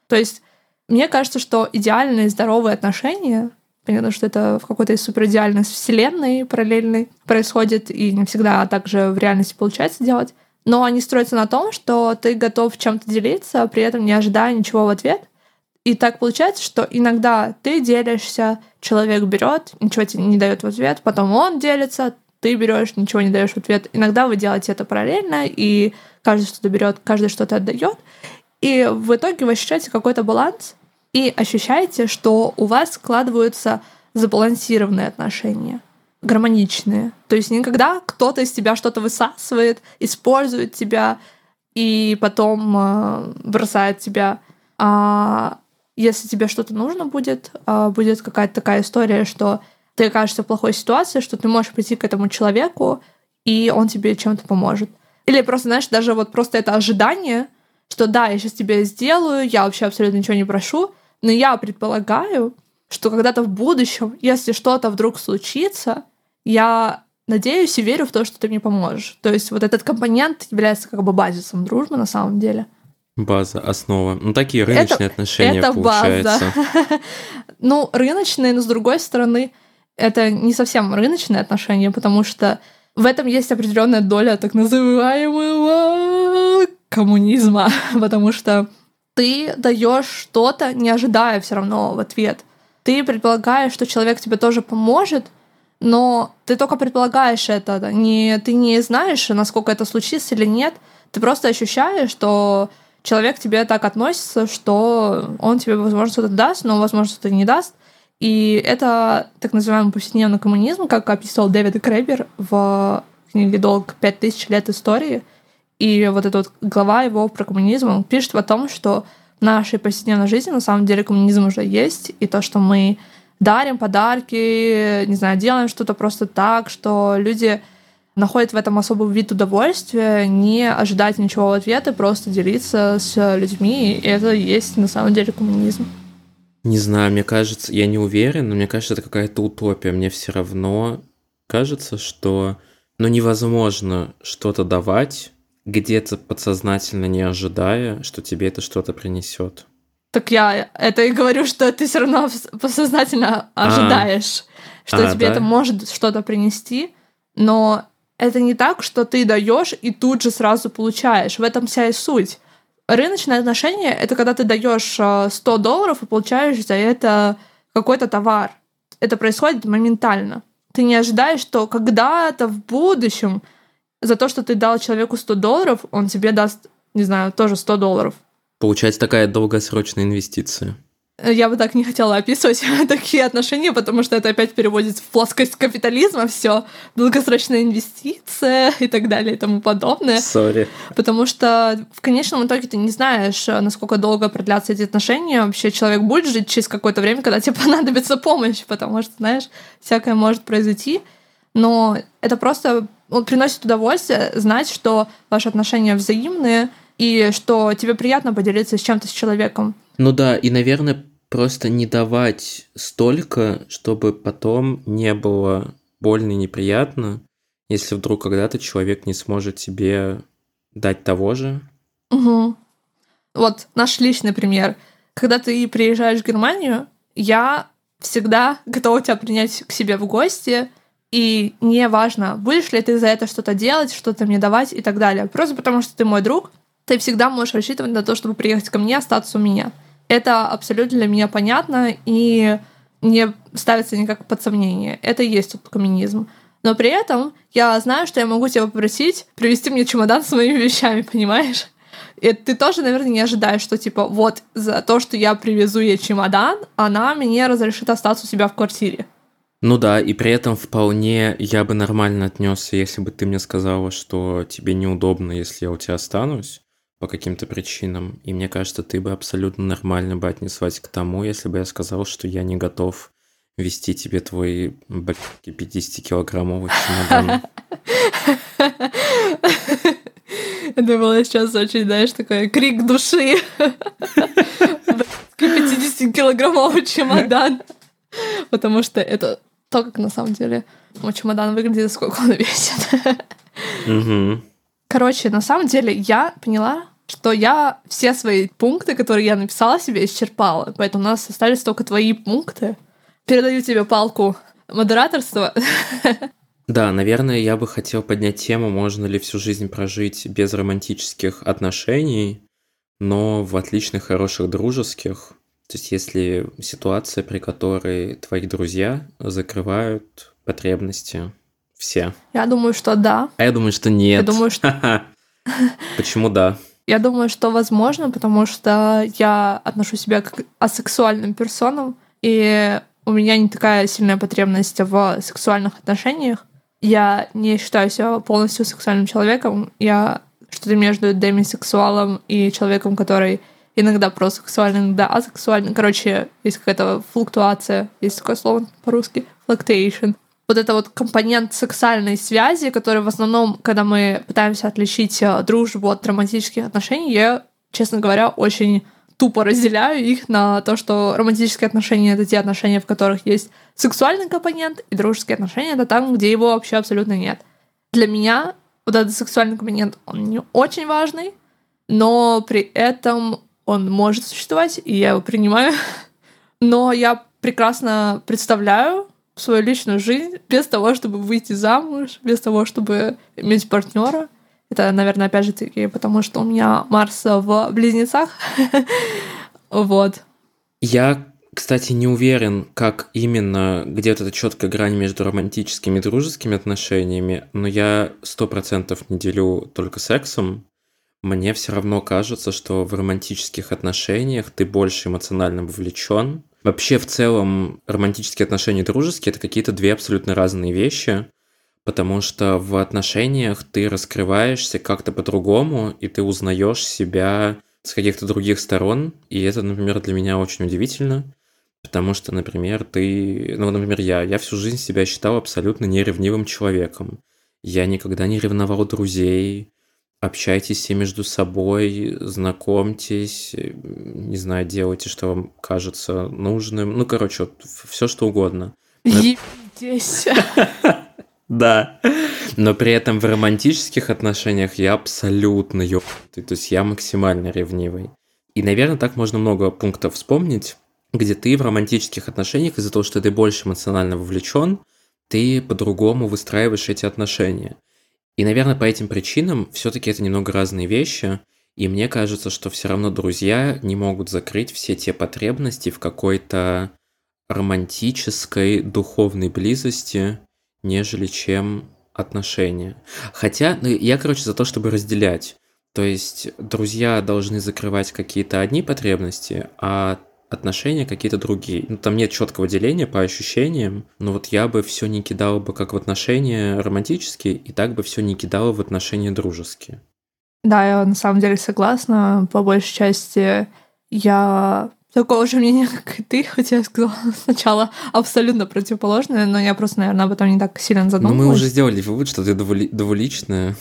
То есть мне кажется, что идеальные здоровые отношения, понятно, что это в какой-то суперидеальной вселенной параллельной происходит, и не всегда также в реальности получается делать, но они строятся на том, что ты готов чем-то делиться, при этом не ожидая ничего в ответ. И так получается, что иногда ты делишься, человек берет, ничего тебе не дает в ответ, потом он делится, ты берешь, ничего не даешь в ответ. Иногда вы делаете это параллельно, и каждый что-то берет, каждый что-то отдает. И в итоге вы ощущаете какой-то баланс и ощущаете, что у вас складываются забалансированные отношения, гармоничные. То есть никогда кто-то из тебя что-то высасывает, использует тебя и потом э, бросает тебя. А если тебе что-то нужно будет, э, будет какая-то такая история, что ты окажешься в плохой ситуации, что ты можешь прийти к этому человеку, и он тебе чем-то поможет. Или просто, знаешь, даже вот просто это ожидание, что да, я сейчас тебе сделаю, я вообще абсолютно ничего не прошу, но я предполагаю, что когда-то в будущем, если что-то вдруг случится, я надеюсь и верю в то, что ты мне поможешь. То есть вот этот компонент является как бы базисом дружбы на самом деле. База, основа. Ну, такие рыночные Это- отношения, это получается. база. Ну, рыночные, но с другой стороны, это не совсем рыночные отношения, потому что в этом есть определенная доля так называемого коммунизма, потому что ты даешь что-то, не ожидая все равно в ответ. Ты предполагаешь, что человек тебе тоже поможет, но ты только предполагаешь это, не, ты не знаешь, насколько это случится или нет. Ты просто ощущаешь, что человек тебе так относится, что он тебе, возможно, что-то даст, но, возможно, что-то не даст. И это так называемый повседневный коммунизм, как описывал Дэвид Крейбер в книге «Долг. Пять тысяч лет истории». И вот эта вот глава его про коммунизм, он пишет о том, что в нашей повседневной жизни на самом деле коммунизм уже есть, и то, что мы дарим подарки, не знаю, делаем что-то просто так, что люди находят в этом особый вид удовольствия, не ожидать ничего в ответ и просто делиться с людьми. И это есть на самом деле коммунизм. Не знаю, мне кажется, я не уверен, но мне кажется, это какая-то утопия. Мне все равно кажется, что ну, невозможно что-то давать, где-то подсознательно не ожидая, что тебе это что-то принесет. Так я это и говорю, что ты все равно подсознательно ожидаешь, а. что а, тебе да? это может что-то принести, но это не так, что ты даешь и тут же сразу получаешь. В этом вся и суть. Рыночные отношения — это когда ты даешь 100 э, долларов и получаешь за это какой-то товар. Это происходит моментально. Ты не ожидаешь, что когда-то в будущем за то, что ты дал человеку 100 долларов, он тебе даст, не знаю, тоже 100 долларов. Получается такая долгосрочная инвестиция. Я бы так не хотела описывать такие отношения, потому что это опять переводится в плоскость капитализма, все долгосрочная инвестиция и так далее и тому подобное. Сори. Потому что в конечном итоге ты не знаешь, насколько долго продлятся эти отношения. Вообще человек будет жить через какое-то время, когда тебе понадобится помощь, потому что, знаешь, всякое может произойти. Но это просто он приносит удовольствие знать, что ваши отношения взаимные, и что тебе приятно поделиться с чем-то с человеком. Ну да, и, наверное, просто не давать столько, чтобы потом не было больно и неприятно, если вдруг когда-то человек не сможет тебе дать того же. Угу. Вот наш личный пример. Когда ты приезжаешь в Германию, я всегда готова тебя принять к себе в гости, и не важно, будешь ли ты за это что-то делать, что-то мне давать и так далее. Просто потому что ты мой друг, ты всегда можешь рассчитывать на то, чтобы приехать ко мне, остаться у меня. Это абсолютно для меня понятно и не ставится никак под сомнение. Это и есть тот коммунизм. Но при этом я знаю, что я могу тебя попросить привезти мне чемодан с моими вещами, понимаешь? И ты тоже, наверное, не ожидаешь, что типа вот за то, что я привезу ей чемодан, она мне разрешит остаться у себя в квартире. Ну да, и при этом вполне я бы нормально отнесся, если бы ты мне сказала, что тебе неудобно, если я у тебя останусь по каким-то причинам. И мне кажется, ты бы абсолютно нормально бы отнеслась к тому, если бы я сказал, что я не готов вести тебе твой 50-килограммовый чемодан. Это было сейчас очень, знаешь, такой крик души. 50-килограммовый чемодан. Потому что это то, как на самом деле мой чемодан выглядит, сколько он весит. Короче, на самом деле я поняла, что я все свои пункты, которые я написала себе, исчерпала. Поэтому у нас остались только твои пункты. Передаю тебе палку модераторства. Да, наверное, я бы хотел поднять тему, можно ли всю жизнь прожить без романтических отношений, но в отличных, хороших, дружеских. То есть если ситуация, при которой твои друзья закрывают потребности все. Я думаю, что да. А я думаю, что нет. Я думаю, что... Почему да? Я думаю, что возможно, потому что я отношу себя к асексуальным персонам, и у меня не такая сильная потребность в сексуальных отношениях. Я не считаю себя полностью сексуальным человеком. Я что-то между демисексуалом и человеком, который иногда просто сексуальный, иногда асексуальный. Короче, есть какая-то флуктуация, есть такое слово по-русски, fluctuation вот это вот компонент сексуальной связи, который в основном, когда мы пытаемся отличить э, дружбу от романтических отношений, я, честно говоря, очень тупо разделяю их на то, что романтические отношения — это те отношения, в которых есть сексуальный компонент, и дружеские отношения — это там, где его вообще абсолютно нет. Для меня вот этот сексуальный компонент, он не очень важный, но при этом он может существовать, и я его принимаю. Но я прекрасно представляю, свою личную жизнь без того, чтобы выйти замуж, без того, чтобы иметь партнера. Это, наверное, опять же таки, потому что у меня Марс в близнецах. вот. Я, кстати, не уверен, как именно, где вот эта четкая грань между романтическими и дружескими отношениями, но я сто процентов не делю только сексом. Мне все равно кажется, что в романтических отношениях ты больше эмоционально вовлечен, Вообще, в целом, романтические отношения и дружеские – это какие-то две абсолютно разные вещи, потому что в отношениях ты раскрываешься как-то по-другому, и ты узнаешь себя с каких-то других сторон, и это, например, для меня очень удивительно, потому что, например, ты, ну, например, я, я всю жизнь себя считал абсолютно неревнивым человеком. Я никогда не ревновал друзей, общайтесь все между собой, знакомьтесь, не знаю, делайте, что вам кажется нужным. Ну, короче, вот все что угодно. Ебитесь. Да. Но при этом в романтических отношениях я абсолютно ёбнутый. То есть я максимально ревнивый. И, наверное, так можно много пунктов вспомнить, где ты в романтических отношениях из-за того, что ты больше эмоционально вовлечен, ты по-другому выстраиваешь эти отношения. И, наверное, по этим причинам все-таки это немного разные вещи. И мне кажется, что все равно друзья не могут закрыть все те потребности в какой-то романтической духовной близости, нежели чем отношения. Хотя, ну, я, короче, за то, чтобы разделять. То есть друзья должны закрывать какие-то одни потребности, а отношения какие-то другие. Ну, там нет четкого деления по ощущениям, но вот я бы все не кидал бы как в отношения романтические, и так бы все не кидал в отношения дружеские. Да, я на самом деле согласна. По большей части я такого же мнения, как и ты, хотя я сказала сначала абсолютно противоположное, но я просто, наверное, об этом не так сильно задумалась. Ну, мы уже сделали вывод, что ты двули... двуличная.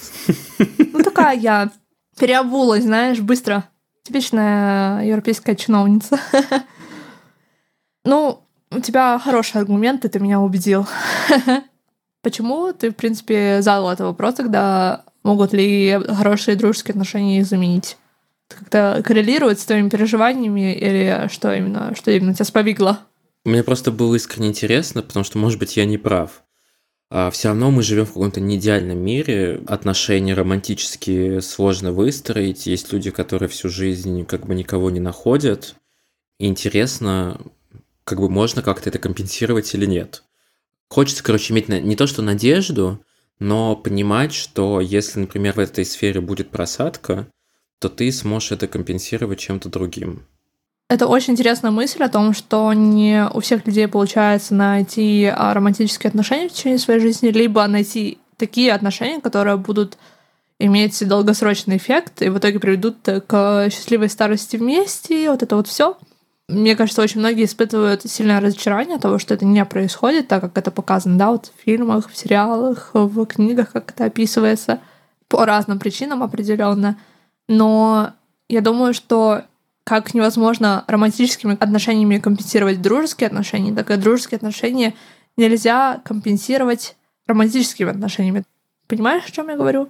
Ну, такая я переобулась, знаешь, быстро. Типичная европейская чиновница. Ну, у тебя хороший аргумент, ты меня убедил. Почему ты, в принципе, задал этот вопрос тогда? Могут ли хорошие дружеские отношения заменить? как-то коррелирует с твоими переживаниями или что именно, что именно тебя сповигло? Мне просто было искренне интересно, потому что, может быть, я не прав. А все равно мы живем в каком-то неидеальном мире, отношения романтические сложно выстроить, есть люди, которые всю жизнь как бы никого не находят. И интересно, как бы можно как-то это компенсировать или нет. Хочется, короче, иметь не то что надежду, но понимать, что если, например, в этой сфере будет просадка, то ты сможешь это компенсировать чем-то другим. Это очень интересная мысль о том, что не у всех людей получается найти а, романтические отношения в течение своей жизни, либо найти такие отношения, которые будут иметь долгосрочный эффект и в итоге приведут к счастливой старости вместе, вот это вот все. Мне кажется, очень многие испытывают сильное разочарование от того, что это не происходит, так как это показано, да, вот в фильмах, в сериалах, в книгах, как это описывается, по разным причинам определенно но я думаю, что как невозможно романтическими отношениями компенсировать дружеские отношения, так и дружеские отношения нельзя компенсировать романтическими отношениями. Понимаешь, о чем я говорю?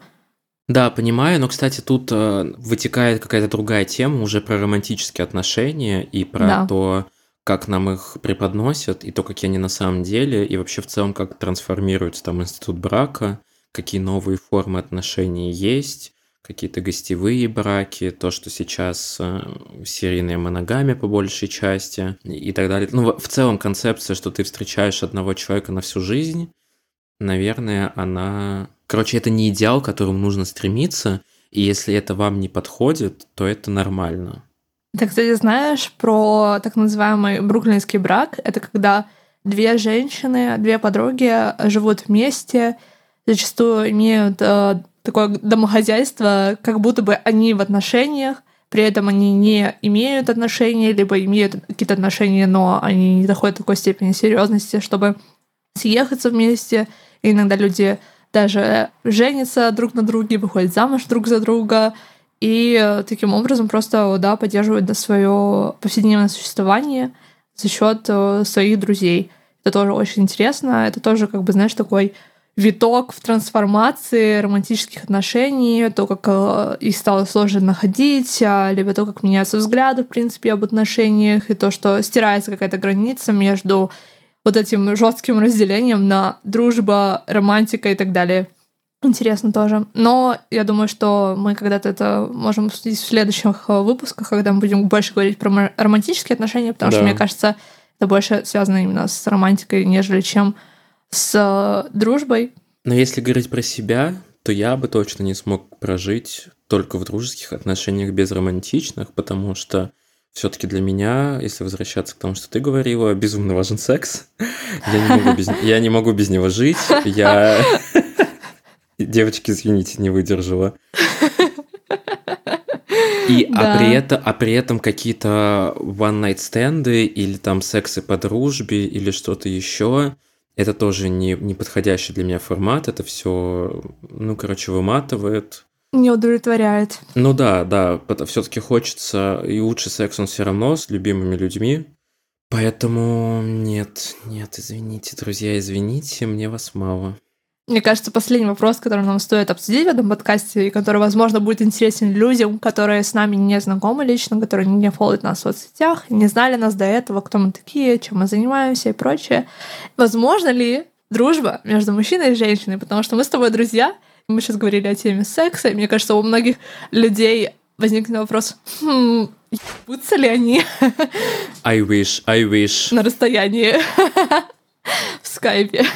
Да, понимаю, но, кстати, тут э, вытекает какая-то другая тема уже про романтические отношения и про да. то, как нам их преподносят, и то, какие они на самом деле, и вообще в целом, как трансформируется там институт брака, какие новые формы отношений есть, какие-то гостевые браки, то, что сейчас э, серийная моногамия по большей части и так далее. Ну, в целом концепция, что ты встречаешь одного человека на всю жизнь, наверное, она... Короче, это не идеал, к которому нужно стремиться, и если это вам не подходит, то это нормально. Ты, кстати, знаешь про так называемый бруклинский брак? Это когда две женщины, две подруги живут вместе, зачастую имеют э, такое домохозяйство, как будто бы они в отношениях, при этом они не имеют отношений, либо имеют какие-то отношения, но они не доходят до такой степени серьезности, чтобы съехаться вместе. И иногда люди даже женятся друг на друге, выходят замуж друг за друга, и таким образом просто да, поддерживают свое повседневное существование за счет э, своих друзей. Это тоже очень интересно. Это тоже, как бы, знаешь, такой виток в трансформации романтических отношений, то, как э, их стало сложно находить, а, либо то, как меняются взгляды, в принципе, об отношениях, и то, что стирается какая-то граница между вот этим жестким разделением на дружба, романтика и так далее. Интересно тоже. Но я думаю, что мы когда-то это можем обсудить в следующих э, выпусках, когда мы будем больше говорить про романтические отношения, потому да. что, мне кажется, это больше связано именно с романтикой, нежели чем с э, дружбой. Но если говорить про себя, то я бы точно не смог прожить только в дружеских отношениях без романтичных, потому что все-таки для меня, если возвращаться к тому, что ты говорила, безумно важен секс. Я не могу без, я не могу без него жить. Я... Девочки, извините, не выдержала. И, а да. а, при это, а при этом какие-то one-night стенды или там сексы по дружбе или что-то еще, это тоже не, не подходящий для меня формат, это все, ну, короче, выматывает. Не удовлетворяет. Ну да, да, все-таки хочется, и лучший секс он все равно с любимыми людьми. Поэтому нет, нет, извините, друзья, извините, мне вас мало. Мне кажется, последний вопрос, который нам стоит обсудить в этом подкасте, и который, возможно, будет интересен людям, которые с нами не знакомы лично, которые не фолловят нас в соцсетях, не знали нас до этого, кто мы такие, чем мы занимаемся и прочее. Возможно ли дружба между мужчиной и женщиной? Потому что мы с тобой друзья, мы сейчас говорили о теме секса, и мне кажется, у многих людей возникнет вопрос, хм, ебутся ли они? I wish, I wish. На расстоянии в скайпе.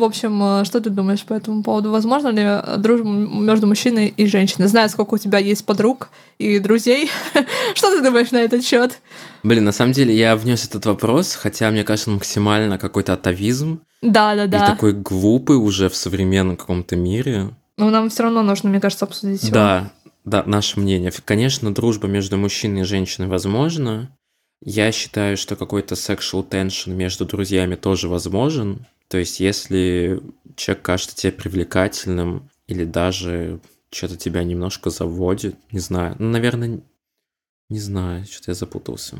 В общем, э, что ты думаешь по этому поводу? Возможно ли э, дружба между мужчиной и женщиной? Знаю, сколько у тебя есть подруг и друзей. что ты думаешь на этот счет? Блин, на самом деле я внес этот вопрос, хотя мне кажется, максимально какой-то атовизм. Да, да, да. И такой глупый уже в современном каком-то мире. Но нам все равно нужно, мне кажется, обсудить его. Да, да, наше мнение. Конечно, дружба между мужчиной и женщиной возможна. Я считаю, что какой-то sexual tension между друзьями тоже возможен. То есть, если человек кажется тебе привлекательным или даже что-то тебя немножко заводит, не знаю, ну, наверное, не знаю, что-то я запутался.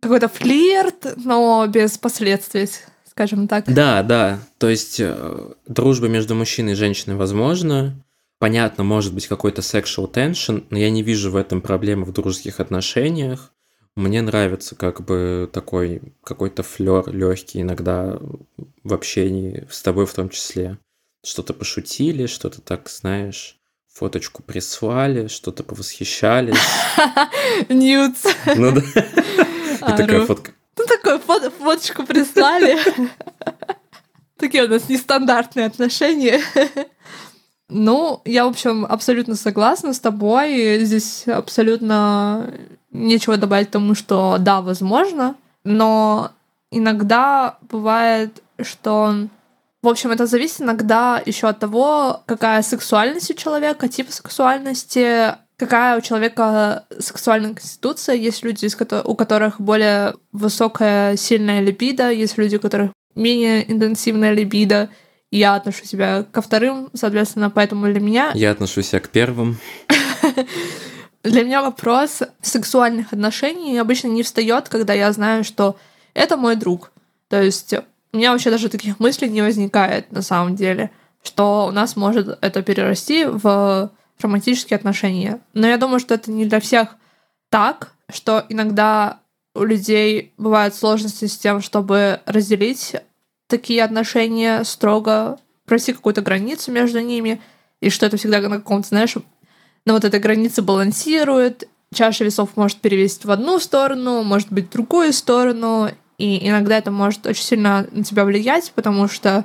Какой-то флирт, но без последствий, скажем так. Да, да. То есть э, дружба между мужчиной и женщиной возможна. Понятно, может быть какой-то sexual tension, но я не вижу в этом проблемы в дружеских отношениях. Мне нравится как бы такой какой-то флер легкий иногда в общении с тобой в том числе. Что-то пошутили, что-то так, знаешь, фоточку прислали, что-то повосхищались. Ньюц. Ну да. И такая фотка. Ну, такую фоточку прислали. Такие у нас нестандартные отношения. Ну, я, в общем, абсолютно согласна с тобой. Здесь абсолютно нечего добавить к тому, что да, возможно, но иногда бывает, что в общем, это зависит иногда еще от того, какая сексуальность у человека, тип сексуальности, какая у человека сексуальная конституция. Есть люди, у которых более высокая, сильная либидо, есть люди, у которых менее интенсивная либидо. Я отношу себя ко вторым, соответственно, поэтому для меня... Я отношу себя к первым. Для меня вопрос сексуальных отношений обычно не встает, когда я знаю, что это мой друг. То есть у меня вообще даже таких мыслей не возникает на самом деле, что у нас может это перерасти в романтические отношения. Но я думаю, что это не для всех так, что иногда у людей бывают сложности с тем, чтобы разделить такие отношения строго, пройти какую-то границу между ними, и что это всегда на каком-то, знаешь, на вот этой границе балансирует. Чаша весов может перевести в одну сторону, может быть в другую сторону, и иногда это может очень сильно на тебя влиять, потому что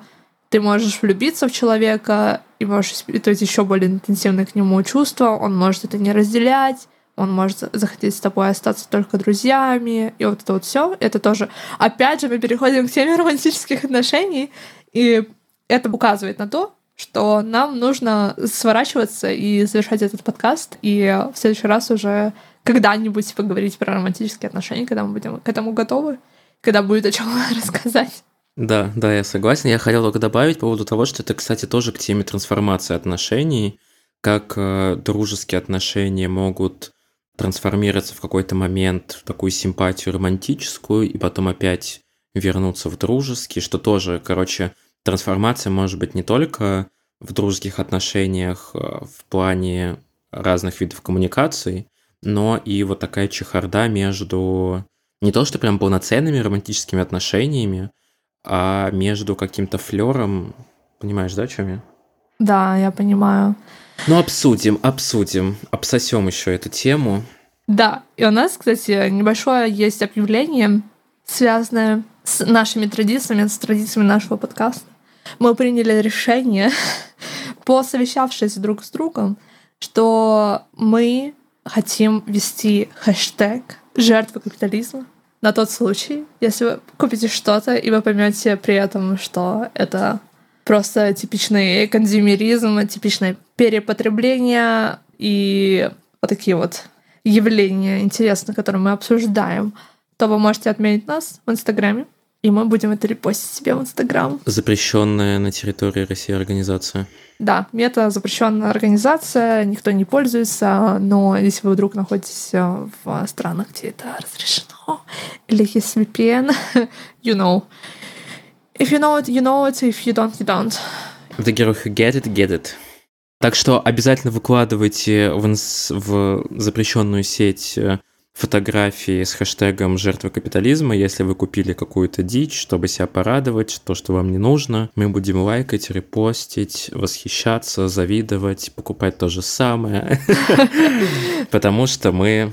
ты можешь влюбиться в человека и можешь испытывать еще более интенсивные к нему чувства, он может это не разделять, он может захотеть с тобой остаться только друзьями, и вот это вот все, это тоже. Опять же, мы переходим к теме романтических отношений, и это указывает на то, что нам нужно сворачиваться и завершать этот подкаст, и в следующий раз уже когда-нибудь поговорить про романтические отношения, когда мы будем к этому готовы, когда будет о чем рассказать. Да, да, я согласен. Я хотел только добавить по поводу того, что это, кстати, тоже к теме трансформации отношений, как э, дружеские отношения могут трансформироваться в какой-то момент в такую симпатию романтическую и потом опять вернуться в дружеские, что тоже, короче, трансформация может быть не только в дружеских отношениях э, в плане разных видов коммуникаций, но и вот такая чехарда между не то что прям полноценными романтическими отношениями, а между каким-то флером, понимаешь, да, о чем я? Да, я понимаю. Ну, обсудим, обсудим, обсосем еще эту тему. Да, и у нас, кстати, небольшое есть объявление, связанное с нашими традициями, с традициями нашего подкаста мы приняли решение, посовещавшись друг с другом, что мы хотим вести хэштег «жертвы капитализма» на тот случай, если вы купите что-то, и вы поймете при этом, что это просто типичный консюмеризм, типичное перепотребление и вот такие вот явления интересные, которые мы обсуждаем, то вы можете отметить нас в Инстаграме и мы будем это репостить себе в Инстаграм. Запрещенная на территории России организация. Да, мета запрещенная организация, никто не пользуется, но если вы вдруг находитесь э, в странах, где это разрешено, или есть VPN, you know. If you know it, you know it, if you don't, you don't. The girl who get it, get it. Так что обязательно выкладывайте в, в запрещенную сеть э, фотографии с хэштегом «Жертва капитализма», если вы купили какую-то дичь, чтобы себя порадовать, то, что вам не нужно. Мы будем лайкать, репостить, восхищаться, завидовать, покупать то же самое. Потому что мы,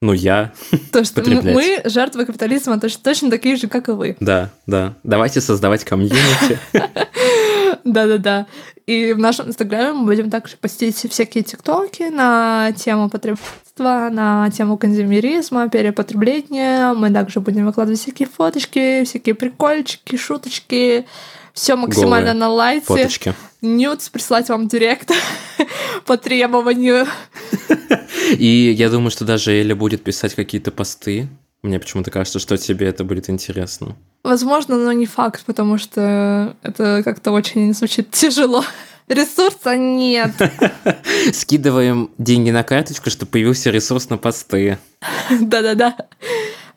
ну я, То, что Потреблять. мы жертвы капитализма точно, точно такие же, как и вы. да, да. Давайте создавать комьюнити. Да-да-да. И в нашем инстаграме мы будем также постить всякие тиктоки на тему потребительства, на тему консюмеризма, перепотребления. Мы также будем выкладывать всякие фоточки, всякие прикольчики, шуточки. Все максимально Голые на лайте. Фоточки. Нюц прислать вам директ по требованию. И я думаю, что даже Эля будет писать какие-то посты. Мне почему-то кажется, что тебе это будет интересно. Возможно, но не факт, потому что это как-то очень звучит тяжело. Ресурса нет. Скидываем деньги на карточку, чтобы появился ресурс на посты. Да-да-да.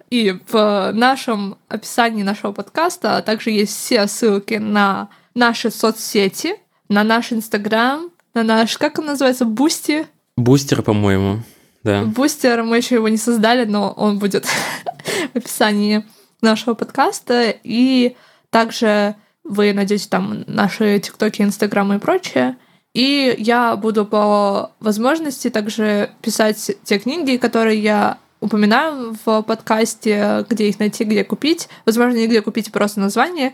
И в нашем описании нашего подкаста также есть все ссылки на наши соцсети, на наш Инстаграм, на наш, как он называется, Boosty. Бустер, по-моему. Да. Бустер, мы еще его не создали, но он будет в описании нашего подкаста. И также вы найдете там наши ТикТоки, Инстаграмы и прочее. И я буду по возможности также писать те книги, которые я упоминаю в подкасте, где их найти, где купить. Возможно, нигде купить просто название.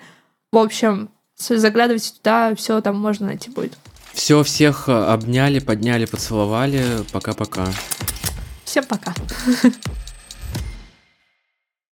В общем, заглядывайте туда, все там можно найти будет. Все, всех э, обняли, подняли, поцеловали. Пока-пока. Всем пока.